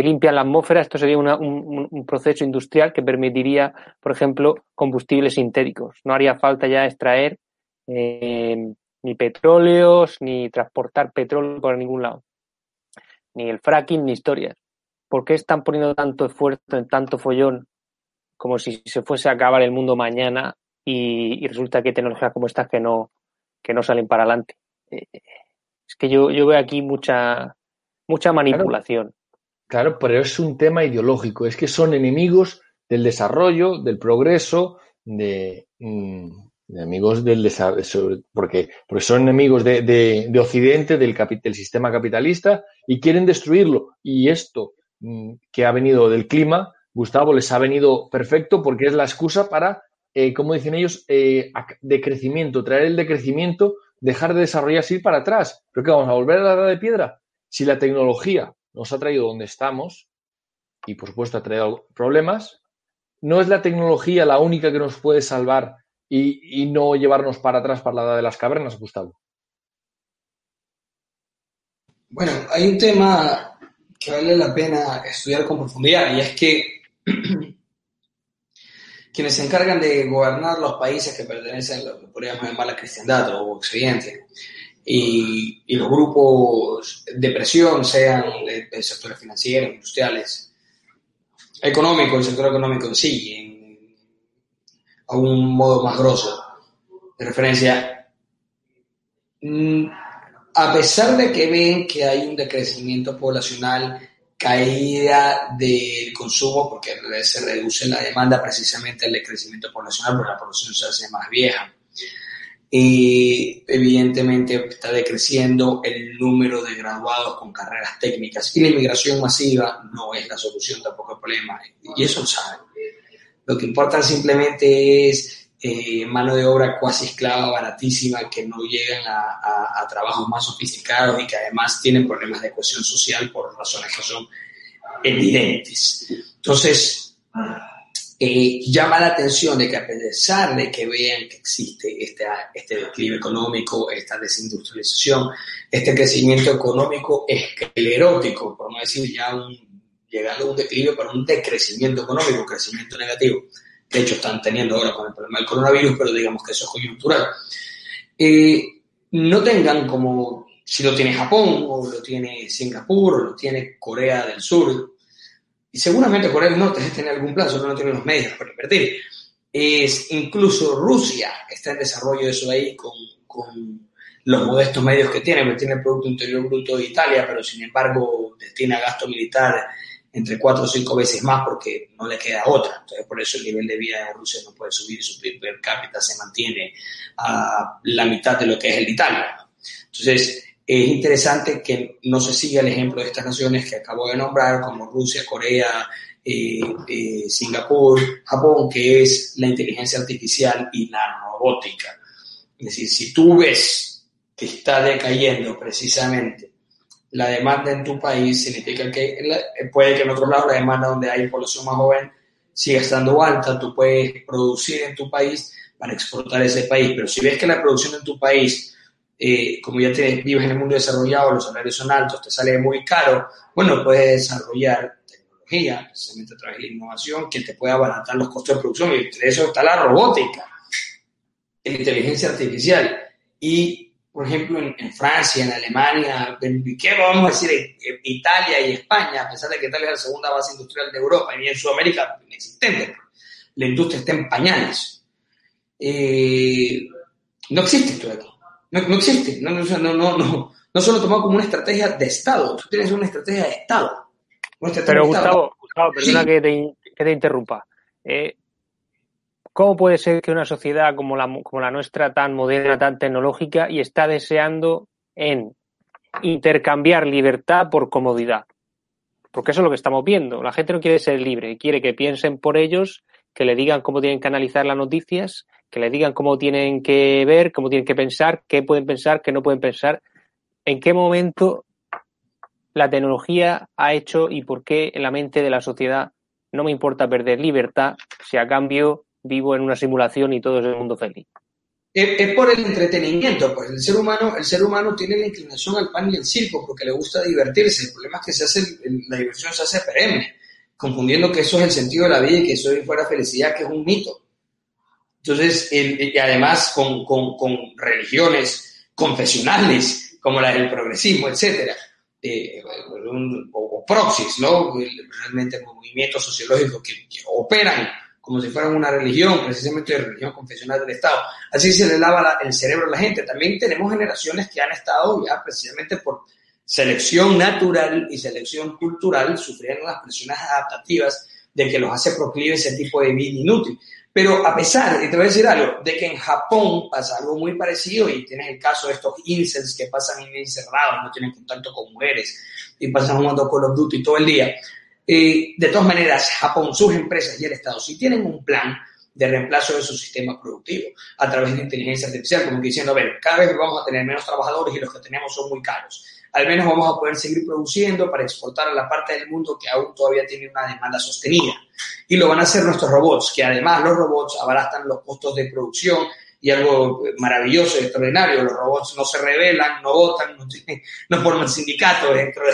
limpian la atmósfera, esto sería un, proceso industrial que permitiría, por ejemplo, combustibles sintéticos. No haría falta ya extraer eh, ni petróleos, ni transportar petróleo por ningún lado ni el fracking, ni historias. ¿Por qué están poniendo tanto esfuerzo en tanto follón como si se fuese a acabar el mundo mañana y, resulta que hay tecnologías como estas que no, que no salen para adelante? Es que yo, yo veo aquí mucha, mucha manipulación. Claro, pero es un tema ideológico. Es que son enemigos del desarrollo, del progreso, de, mm, enemigos del desarrollo, porque, porque son enemigos de, de, Occidente, del, del, sistema capitalista, y quieren destruirlo. Y esto mm, que ha venido del clima, Gustavo, les ha venido perfecto porque es la excusa para, eh, como dicen ellos, eh, decrecimiento, traer el decrecimiento, dejar de desarrollarse, ir para atrás. ¿Pero qué vamos a volver a la edad de piedra? Si la tecnología nos ha traído donde estamos, y por supuesto ha traído problemas, no es la tecnología la única que nos puede salvar y, no llevarnos para atrás para la edad de las cavernas, Gustavo? Bueno, hay un tema que vale la pena estudiar con profundidad y es que quienes se encargan de gobernar los países que pertenecen a lo que podríamos llamar la cristiandad o occidente y, los grupos de presión, sean de, sectores financieros, industriales, económicos, el sector económico en sí, a un modo más grosso de referencia, mm, a pesar de que ven que hay un decrecimiento poblacional, caída del consumo, porque se reduce la demanda precisamente al decrecimiento poblacional, porque la población se hace más vieja. Y evidentemente está decreciendo el número de graduados con carreras técnicas y la inmigración masiva no es la solución tampoco al problema. Y eso lo saben. Lo que importa simplemente es eh, mano de obra cuasi esclava, baratísima, que no llegan a, trabajos más sofisticados y que además tienen problemas de cohesión social por razones que son evidentes. Entonces, eh, llama la atención de que a pesar de que vean que existe este, este declive económico, esta desindustrialización, este crecimiento económico esclerótico, por no decir ya un llegando a un declive para un decrecimiento económico, crecimiento negativo. De hecho, están teniendo ahora con el problema del coronavirus, pero digamos que eso es coyuntural. Eh, no tengan como si lo tiene Japón, o lo tiene Singapur, o lo tiene Corea del Sur, y seguramente Corea del Norte tiene algún plan, solo no tiene los medios para invertir. Es incluso Rusia está en desarrollo de eso ahí con, con los modestos medios que tiene, tiene el Producto Interior Bruto de Italia, pero sin embargo destina gasto militar entre cuatro o cinco veces más porque no le queda otra. Entonces, por eso el nivel de vida de Rusia no puede subir, su per cápita se mantiene a la mitad de lo que es el de Italia. Entonces, es interesante que no se siga el ejemplo de estas naciones que acabo de nombrar, como Rusia, Corea, eh, eh, Singapur, Japón, que es la inteligencia artificial y la robótica. Es decir, si tú ves que está decayendo precisamente la demanda en tu país, significa que puede que en otro lado la demanda donde hay población más joven siga estando alta, tú puedes producir en tu país para exportar ese país, pero si ves que la producción en tu país, eh, como ya te vives en el mundo desarrollado, los salarios son altos, te sale muy caro, bueno, puedes desarrollar tecnología, precisamente a través de innovación, que te pueda abaratar los costos de producción, y entre eso está la robótica, la inteligencia artificial, y por ejemplo, en, Francia, en Alemania, ¿qué vamos a decir? En, Italia y España, a pesar de que Italia es la segunda base industrial de Europa y en Sudamérica inexistente, la industria está en pañales. Eh, no existe esto aquí. No, no existe. No, no, no, no, no solo tomado como una estrategia de Estado, tú tienes una estrategia de Estado. Pero Gustavo, Gustavo, perdona que, te, que te interrumpa. Eh, ¿Cómo puede ser que una sociedad como la, nuestra, tan moderna, tan tecnológica, y está deseando en intercambiar libertad por comodidad? Porque eso es lo que estamos viendo. La gente no quiere ser libre, quiere que piensen por ellos, que le digan cómo tienen que analizar las noticias, que le digan cómo tienen que ver, cómo tienen que pensar, qué pueden pensar, qué no pueden pensar. ¿En qué momento la tecnología ha hecho y por qué en la mente de la sociedad no me importa perder libertad si a cambio vivo en una simulación y todo es el mundo feliz. Es, por el entretenimiento, pues el ser humano, el ser humano tiene la inclinación al pan y al circo porque le gusta divertirse. El problema es que se hace, la diversión se hace perenne, confundiendo que eso es el sentido de la vida y que eso es fuera felicidad, que es un mito. Entonces, y además con, con, con, religiones confesionales, como la del progresismo, etcétera, eh, o, proxys, ¿no? Realmente movimientos sociológicos que, que operan como si fueran una religión, precisamente de religión confesional del Estado. Así se le lava el cerebro a la gente. También tenemos generaciones que han estado ya precisamente por selección natural y selección cultural sufriendo las presiones adaptativas de que los hace proclive ese tipo de vida inútil. Pero a pesar, y te voy a decir algo, de que en Japón pasa algo muy parecido y tienes el caso de estos incels que pasan encerrados, no tienen contacto con mujeres y pasan jugando Call of Duty todo el día, eh, de todas maneras, Japón, sus empresas y el Estado, si tienen un plan de reemplazo de su sistema productivo a través de inteligencia artificial, como que diciendo, a ver, cada vez vamos a tener menos trabajadores y los que tenemos son muy caros. Al menos vamos a poder seguir produciendo para exportar a la parte del mundo que aún todavía tiene una demanda sostenida. Y lo van a hacer nuestros robots, que además los robots abaratan los costos de producción y algo maravilloso y extraordinario. Los robots no se rebelan, no votan, no, no forman sindicatos dentro de...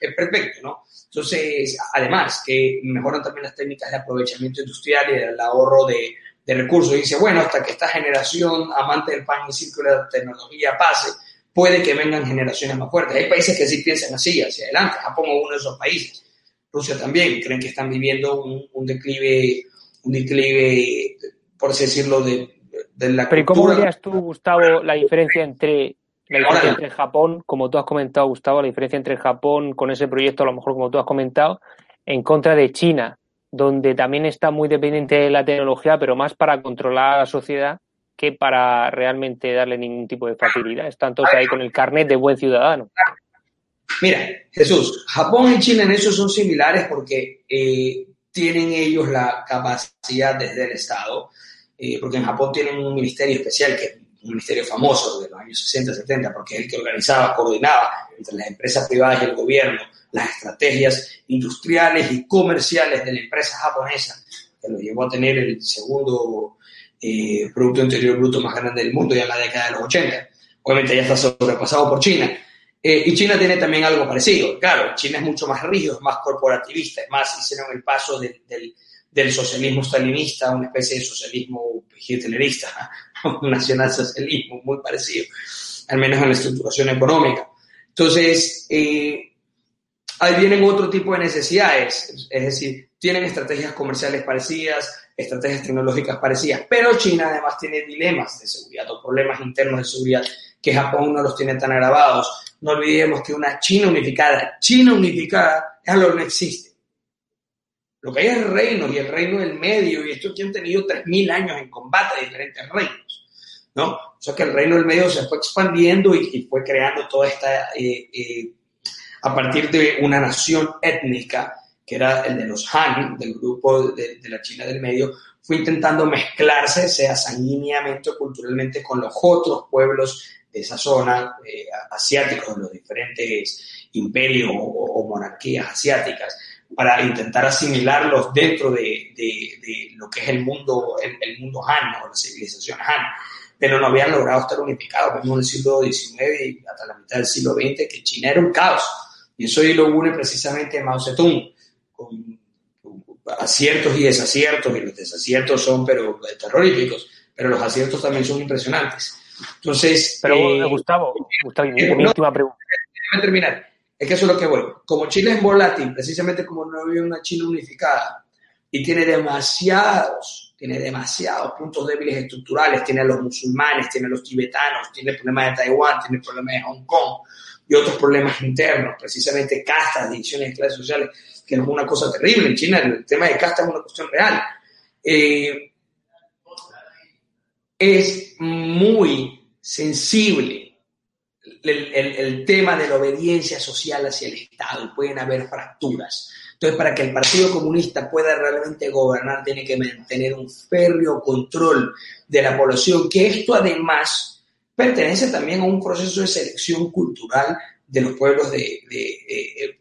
Es perfecto, ¿no? Entonces, además, que mejoran también las técnicas de aprovechamiento industrial y del ahorro de, recursos. Y dice, bueno, hasta que esta generación amante del pan y círculo de la tecnología pase, puede que vengan generaciones más fuertes. Hay países que sí piensan así, hacia adelante. Japón es uno de esos países. Rusia también. Creen que están viviendo un, declive, un declive, por así decirlo, de, de la Pero ¿cómo verías tú, Gustavo, la diferencia entre la diferencia entre Japón, como tú has comentado, Gustavo, la diferencia entre Japón con ese proyecto, a lo mejor como tú has comentado, en contra de China, donde también está muy dependiente de la tecnología, pero más para controlar a la sociedad que para realmente darle ningún tipo de facilidad. Están todos ahí con el carnet de buen ciudadano. Mira, Jesús, Japón y China en eso son similares porque eh, tienen ellos la capacidad desde el Estado, eh, porque en Japón tienen un ministerio especial que un ministerio famoso de los años 60, 70, porque es el que organizaba, coordinaba entre las empresas privadas y el gobierno las estrategias industriales y comerciales de la empresa japonesa, que lo llevó a tener el segundo eh, Producto Interior Bruto más grande del mundo ya en la década de los 80. Obviamente ya está sobrepasado por China. Eh, y China tiene también algo parecido. Claro, China es mucho más rígido, es más corporativista, es más, hicieron el paso del del socialismo stalinista, una especie de socialismo hitlerista, un nacionalsocialismo muy parecido, al menos en la estructuración económica. Entonces, eh, ahí vienen otro tipo de necesidades, es decir, tienen estrategias comerciales parecidas, estrategias tecnológicas parecidas, pero China además tiene dilemas de seguridad o problemas internos de seguridad que Japón no los tiene tan agravados. No olvidemos que una China unificada, China unificada, algo que no existe lo que hay es reino y el reino del medio, y estos que han tenido 3.000 años en combate de diferentes reinos, ¿no? O sea que el reino del medio se fue expandiendo y, fue creando toda esta, eh, eh, a partir de una nación étnica, que era el de los Han, del grupo de, la China del medio, fue intentando mezclarse, sea sanguíneamente o culturalmente, con los otros pueblos de esa zona, eh, de los diferentes imperios o, monarquías asiáticas, para intentar asimilarlos dentro de, lo que es el mundo, el, mundo Han o la civilización Han. Pero no habían logrado estar unificados. Vemos en el siglo XIX y hasta la mitad del siglo XX que China era un caos. Y eso lo une precisamente Mao Zedong, con aciertos y desaciertos, y los desaciertos son pero terroríficos, pero los aciertos también son impresionantes. Entonces, pero eh, Gustavo, Gustavo, mi, última pregunta. Déjame terminar. Es que eso es lo que voy. Como Chile es volátil, precisamente como no había una China unificada y tiene demasiados, tiene demasiados puntos débiles estructurales, tiene a los musulmanes, tiene a los tibetanos, tiene el problema de Taiwán, tiene el problema de Hong Kong y otros problemas internos, precisamente castas, divisiones de clases sociales, que es una cosa terrible. En China el tema de castas es una cuestión real. Eh, es muy sensible el, tema de la obediencia social hacia el Estado pueden haber fracturas. Entonces, para que el Partido Comunista pueda realmente gobernar, tiene que mantener un férreo control de la población, que esto además pertenece también a un proceso de selección cultural de los pueblos de,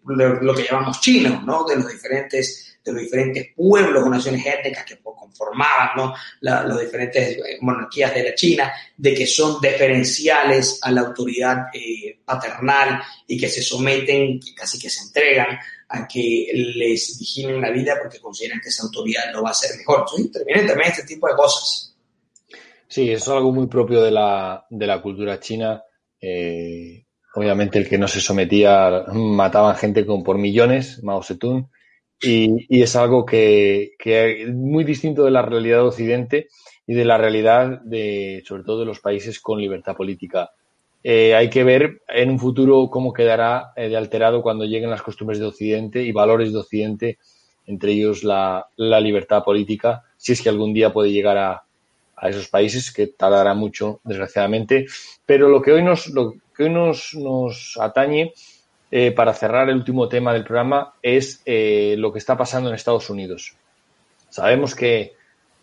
lo que llamamos chinos, ¿no? De los diferentes de los diferentes pueblos o naciones étnicas que conformaban ¿no? las diferentes eh, monarquías de la China, de que son deferenciales a la autoridad eh, paternal y que se someten, que casi que se entregan a que les vigilen la vida porque consideran que esa autoridad lo va a hacer mejor. Entonces intervienen también este tipo de cosas. Sí, eso es algo muy propio de la, de la cultura china. Eh, obviamente el que no se sometía mataban gente con, por millones, Mao Zedong, y, es algo que, que, es muy distinto de la realidad de Occidente y de la realidad de, sobre todo, de los países con libertad política. Eh, hay que ver en un futuro cómo quedará eh, de alterado cuando lleguen las costumbres de Occidente y valores de Occidente, entre ellos la, la libertad política, si es que algún día puede llegar a, a, esos países, que tardará mucho, desgraciadamente. Pero lo que hoy nos, lo que hoy nos, nos atañe eh, para cerrar el último tema del programa, es eh, lo que está pasando en Estados Unidos. Sabemos que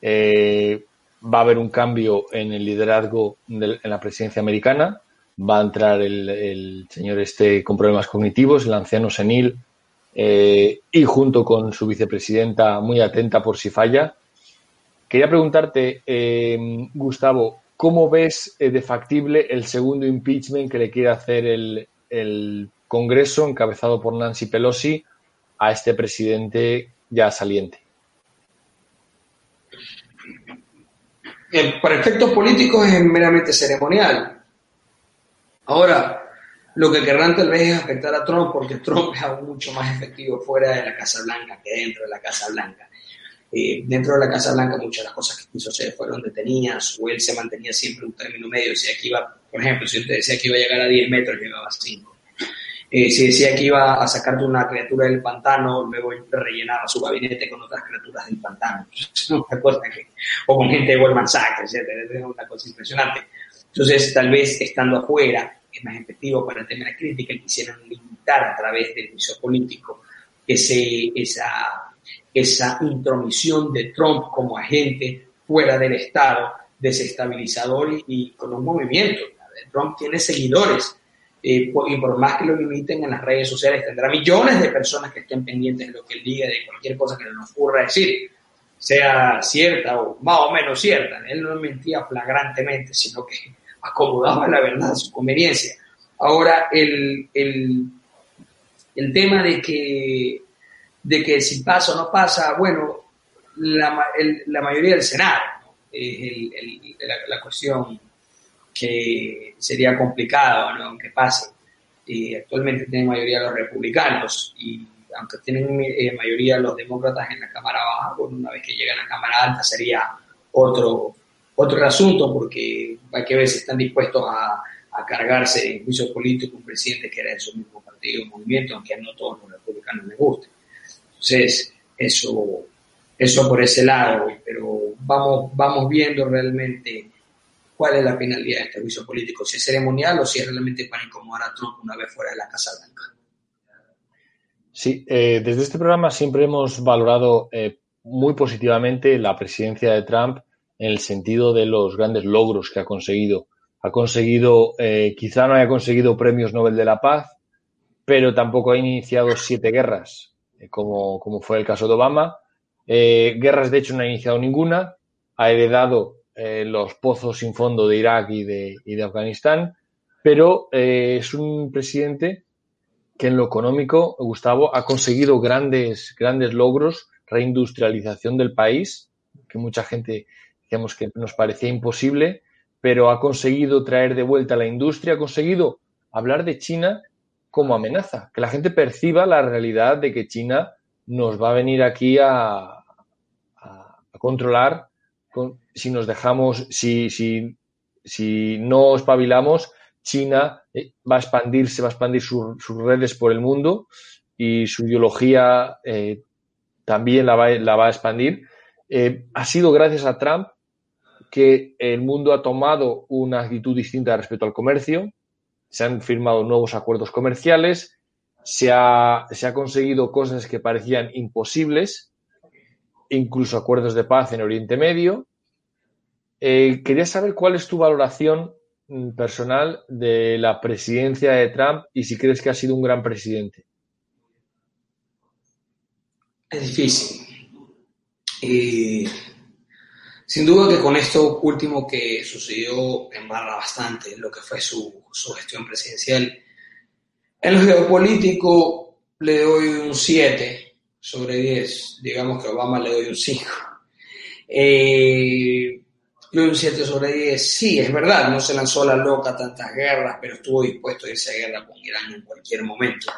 eh, va a haber un cambio en el liderazgo en la presidencia americana. Va a entrar el, señor este con problemas cognitivos, el anciano senil, y junto con su vicepresidenta muy atenta por si falla. Quería preguntarte, Gustavo, ¿cómo ves de factible el segundo impeachment que le quiere hacer el, el Congreso encabezado por Nancy Pelosi a este presidente ya saliente? para efectos políticos es meramente ceremonial. Ahora, lo que querrán tal vez es afectar a Trump porque Trump es aún mucho más efectivo fuera de la Casa Blanca que dentro de la Casa Blanca. Eh, dentro de la Casa Blanca muchas de las cosas que quiso hacer fueron detenidas o él se mantenía siempre un término medio. Decía que iba, por ejemplo, si usted decía que iba a llegar a 10 metros, llegaba a 5. Eh, si decía que iba a sacarte una criatura del pantano, luego rellenaba su gabinete con otras criaturas del pantano. o con gente de Goldman Sachs, Es una cosa impresionante. Entonces, tal vez estando afuera es más efectivo para el tema de la crítica y limitar a través del juicio político ese, esa, esa intromisión de Trump como agente fuera del Estado, desestabilizador y, con un movimiento. Trump tiene seguidores y por más que lo limiten en las redes sociales, tendrá millones de personas que estén pendientes de lo que él diga, de cualquier cosa que le ocurra decir, sea cierta o más o menos cierta. Él no mentía flagrantemente, sino que acomodaba la verdad a su conveniencia. Ahora, el, el, el tema de que, de que si pasa o no pasa, bueno, la, la mayoría del Senado es la, la cuestión que sería complicado ¿no? que pase. Y actualmente tienen mayoría los republicanos y aunque tienen eh, mayoría los demócratas en la Cámara Baja, una vez que llegan a la Cámara Alta sería otro, otro asunto porque hay que ver si están dispuestos a, a cargarse en juicio político un presidente que era de su mismo partido o movimiento, aunque a no todos los republicanos les guste. Entonces, eso, eso por ese lado, pero vamos, vamos viendo realmente cuál es la finalidad de este juicio político, si es ceremonial o si es realmente para incomodar a Trump una vez fuera de la Casa Blanca. Sí, eh, desde este programa siempre hemos valorado eh, muy positivamente la presidencia de Trump en el sentido de los grandes logros que ha conseguido. Ha conseguido, eh, quizá no haya conseguido premios Nobel de la Paz, pero tampoco ha iniciado siete guerras, como, como, fue el caso de Obama. Guerras, de hecho, no ha iniciado ninguna. Ha heredado los pozos sin fondo de Irak y de, y de Afganistán, pero es un presidente que en lo económico, Gustavo, ha conseguido grandes, grandes logros, reindustrialización del país, que mucha gente digamos que nos parecía imposible, pero ha conseguido traer de vuelta la industria, ha conseguido hablar de China como amenaza, que la gente perciba la realidad de que China nos va a venir aquí a, a, controlar si nos dejamos, si, si, si no espabilamos, China va a expandirse, va a expandir sus redes por el mundo y su ideología eh, también la va, la va, a expandir. Eh, ha sido gracias a Trump que el mundo ha tomado una actitud distinta respecto al comercio, se han firmado nuevos acuerdos comerciales, se ha, se ha conseguido cosas que parecían imposibles, incluso acuerdos de paz en Oriente Medio. quería saber cuál es tu valoración Mm, personal de la presidencia de Trump y si crees que ha sido un gran presidente. Es difícil. sin duda que con esto último que sucedió embarra bastante lo que fue su, su gestión presidencial. En lo geopolítico le doy un 7 sobre 10. Digamos que a Obama le doy un 5. Eh, un 7 sobre 10. Sí, es verdad, no se lanzó la loca tantas guerras, pero estuvo dispuesto a irse a guerra con Irán en cualquier momento.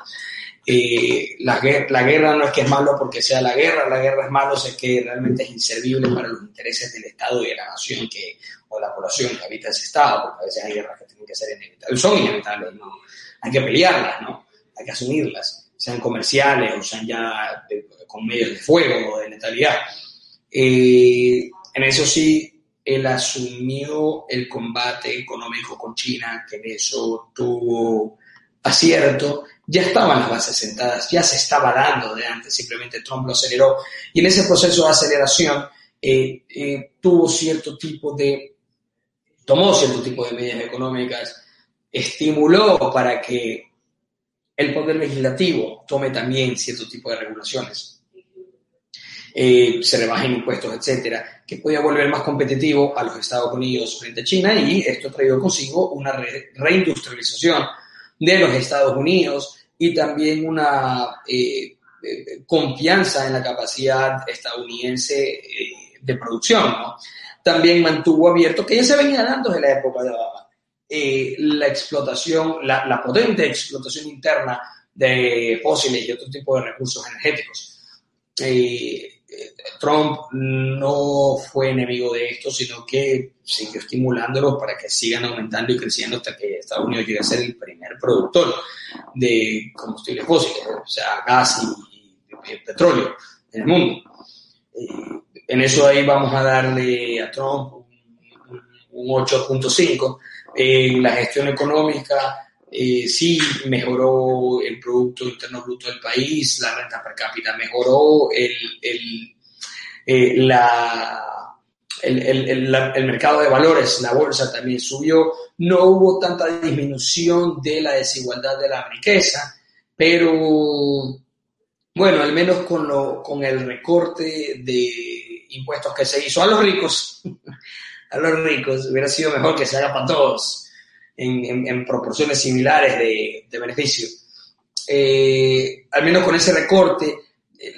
Eh, la, la, guerra no es que es malo porque sea la guerra, la guerra es malo es que realmente es inservible para los intereses del Estado y de la nación que, o la población que habita ese Estado, porque a veces hay guerras que tienen que ser inevitables. Son inevitables, ¿no? Hay que pelearlas, ¿no? Hay que asumirlas, sean comerciales o sean ya con medios de fuego o de letalidad. Eh, en eso sí, él asumió el combate económico con China, que en eso tuvo acierto, ya estaban las bases sentadas, ya se estaba dando de antes, simplemente Trump lo aceleró. Y en ese proceso de aceleración eh, eh, tuvo cierto tipo de, tomó cierto tipo de medidas económicas, estimuló para que el poder legislativo tome también cierto tipo de regulaciones. Eh, se rebajen impuestos, etcétera, que podía volver más competitivo a los Estados Unidos frente a China y esto ha traído consigo una reindustrialización de los Estados Unidos y también una eh, eh, confianza en la capacidad estadounidense de producción. También mantuvo abierto, que ya se venía dando desde la época de Obama, la explotación, la, la potente explotación interna de fósiles y otro tipo de recursos energéticos. Eh, Trump no fue enemigo de esto, sino que siguió estimulándolos para que sigan aumentando y creciendo hasta que Estados Unidos llegue a ser el primer productor de combustibles fósiles, o sea, gas y, petróleo en el mundo. Eh, en eso ahí vamos a darle a Trump un, 8.5. En la gestión económica eh, sí mejoró el Producto Interno Bruto del país, la renta per cápita mejoró, el, el, eh, la, el, el, mercado de valores, la bolsa también subió, no hubo tanta disminución de la desigualdad de la riqueza, pero bueno, al menos con, lo, con el recorte de impuestos que se hizo a los ricos, a los ricos hubiera sido mejor que se haga para todos en, proporciones similares de, beneficio. Eh, al menos con ese recorte,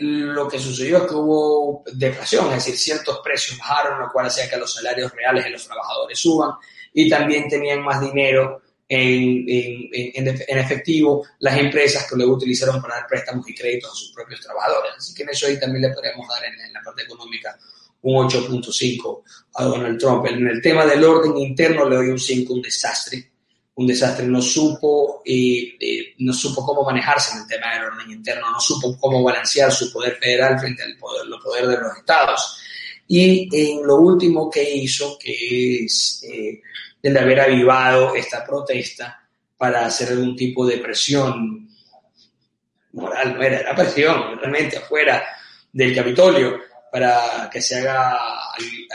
lo que sucedió es que hubo deflación, es decir, ciertos precios bajaron, lo cual hacía que los salarios reales de los trabajadores suban y también tenían más dinero en, en, efectivo las empresas que luego utilizaron para dar préstamos y créditos a sus propios trabajadores. Así que en eso ahí también le podríamos dar en, la parte económica un 8.5 Donald Trump. En el tema del orden interno le doy un 5, un desastre un desastre, no supo, eh, eh, no supo cómo manejarse en el tema del orden interno, no supo cómo balancear su poder federal frente al poder, los poderes de los estados. Y en lo último que hizo, que es eh, el de haber avivado esta protesta para hacer algún tipo de presión moral, no era, la presión realmente afuera del Capitolio, para que se haga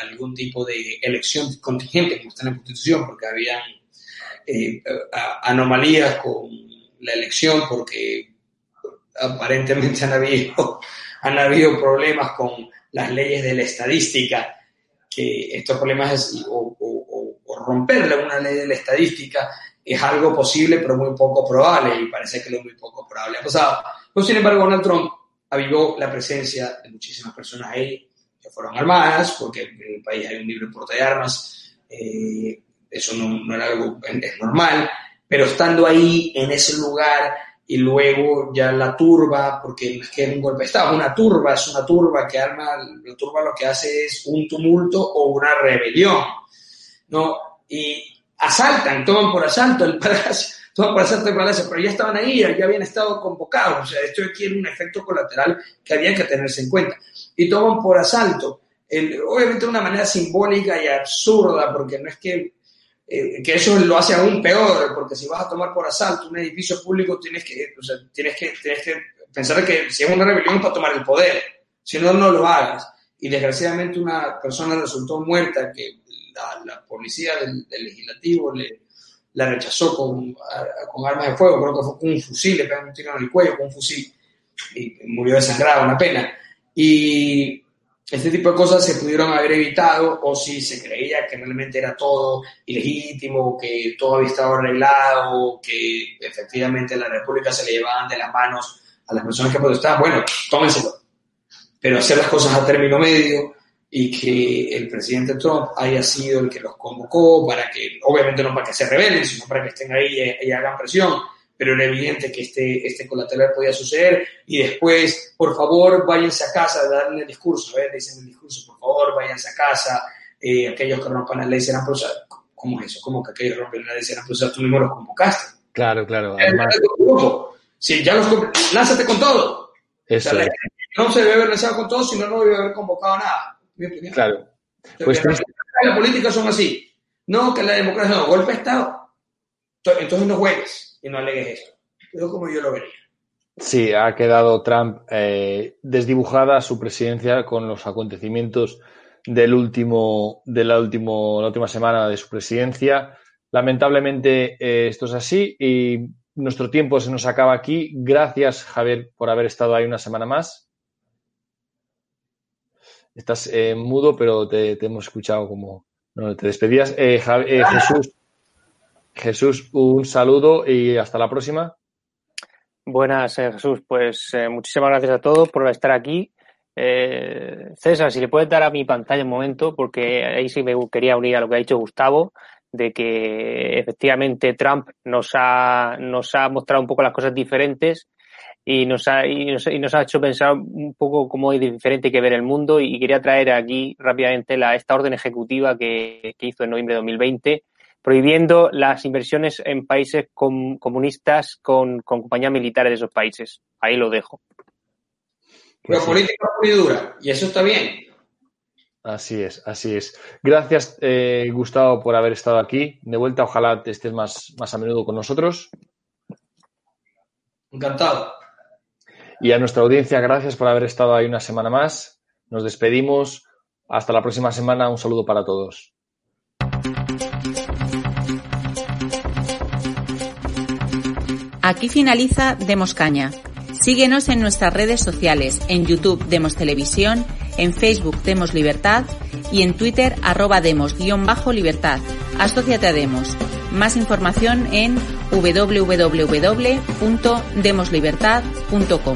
algún tipo de elección contingente, como está en la Constitución, porque habían eh, anomalías con la elección, porque aparentemente han habido, han habido problemas con las leyes de la estadística, que estos problemas es, o, o, o romper una ley de la estadística es algo posible, pero muy poco probable, y parece que lo muy poco probable ha pasado. Pues, sin embargo, Donald Trump avivó la presencia de muchísimas personas ahí que fueron armadas, porque en el país hay un libre porte de armas, eh, eso no, era algo es normal, pero estando ahí en ese lugar y luego ya la turba, porque es que es un golpe de Estado, una turba es una turba que arma, la turba lo que hace es un tumulto o una rebelión, ¿no? Y asaltan, toman por asalto el palacio, por asalto el palacio, pero ya estaban ahí, ya habían estado convocados, o sea, esto aquí un efecto colateral que había que tenerse en cuenta. Y toman por asalto, el, obviamente de una manera simbólica y absurda, porque no es que eh, que eso lo hace aún peor, porque si vas a tomar por asalto un edificio público, tienes que, o sea, tienes que, tienes que pensar que si es una rebelión para tomar el poder, si no, no lo hagas. Y desgraciadamente una persona resultó muerta que la, policía del, legislativo le, la rechazó con, con, armas de fuego, creo que fue con un fusil, le pegaron un tiro en el cuello con un fusil y murió desangrado, una pena. Y este tipo de cosas se pudieron haber evitado o si se creía que realmente era todo ilegítimo, que todo había estado arreglado, que efectivamente la República se le llevaban de las manos a las personas que protestaban, bueno, tómenselo. Pero hacer las cosas a término medio y que el presidente Trump haya sido el que los convocó para que, obviamente no para que se rebelen, sino para que estén ahí y hagan presión pero era evidente que este, este colateral podía suceder. Y después, por favor, váyanse a casa, darle el discurso, ¿eh? dicen el discurso, por favor, váyanse a casa, eh, aquellos que rompan la ley serán procesados. ¿Cómo es eso? ¿Cómo que aquellos que rompen la ley serán procesados? Tú mismo los convocaste. Claro, claro. Además... Sí, ya los lánzate con todo. Eso No se debe haber lanzado con todo, sino no debe haber convocado nada. Claro. Pues la política son así. No, que la democracia no, golpe de Estado. Entonces no juegues y no alegues esto. Pero como yo lo vería. Sí, ha quedado Trump eh, desdibujada su presidencia con los acontecimientos del último, de la, último, la última semana de su presidencia. Lamentablemente eh, esto es así y nuestro tiempo se nos acaba aquí. Gracias, Javier, por haber estado ahí una semana más. Estás eh, mudo, pero te, hemos escuchado como no, te despedías. Jesús, Jesús, un saludo y hasta la próxima. Buenas, eh, Jesús. Pues eh, muchísimas gracias a todos por estar aquí. Eh, César, si le puedes dar a mi pantalla un momento, porque ahí sí me quería unir a lo que ha dicho Gustavo, de que efectivamente Trump nos ha, nos ha mostrado un poco las cosas diferentes y nos ha, y nos, ha hecho pensar un poco cómo es diferente que ver el mundo y quería traer aquí rápidamente la, esta orden ejecutiva que, que hizo en noviembre de 2020 prohibiendo las inversiones en países comunistas con, compañías militares de esos países. Ahí lo dejo. Pero política muy dura, y eso está bien. Así es, así es. Gracias, eh, Gustavo, por haber estado aquí. De vuelta, ojalá te estés más, más a menudo con nosotros. Encantado. Y a nuestra audiencia, gracias por haber estado ahí una semana más. Nos despedimos. Hasta la próxima semana. Un saludo para todos. Aquí finaliza Demos Caña. Síguenos en nuestras redes sociales, en YouTube Demos Televisión, en Facebook Demos Libertad y en Twitter arroba demos-libertad. Asociate a Demos. Más información en www.demoslibertad.com.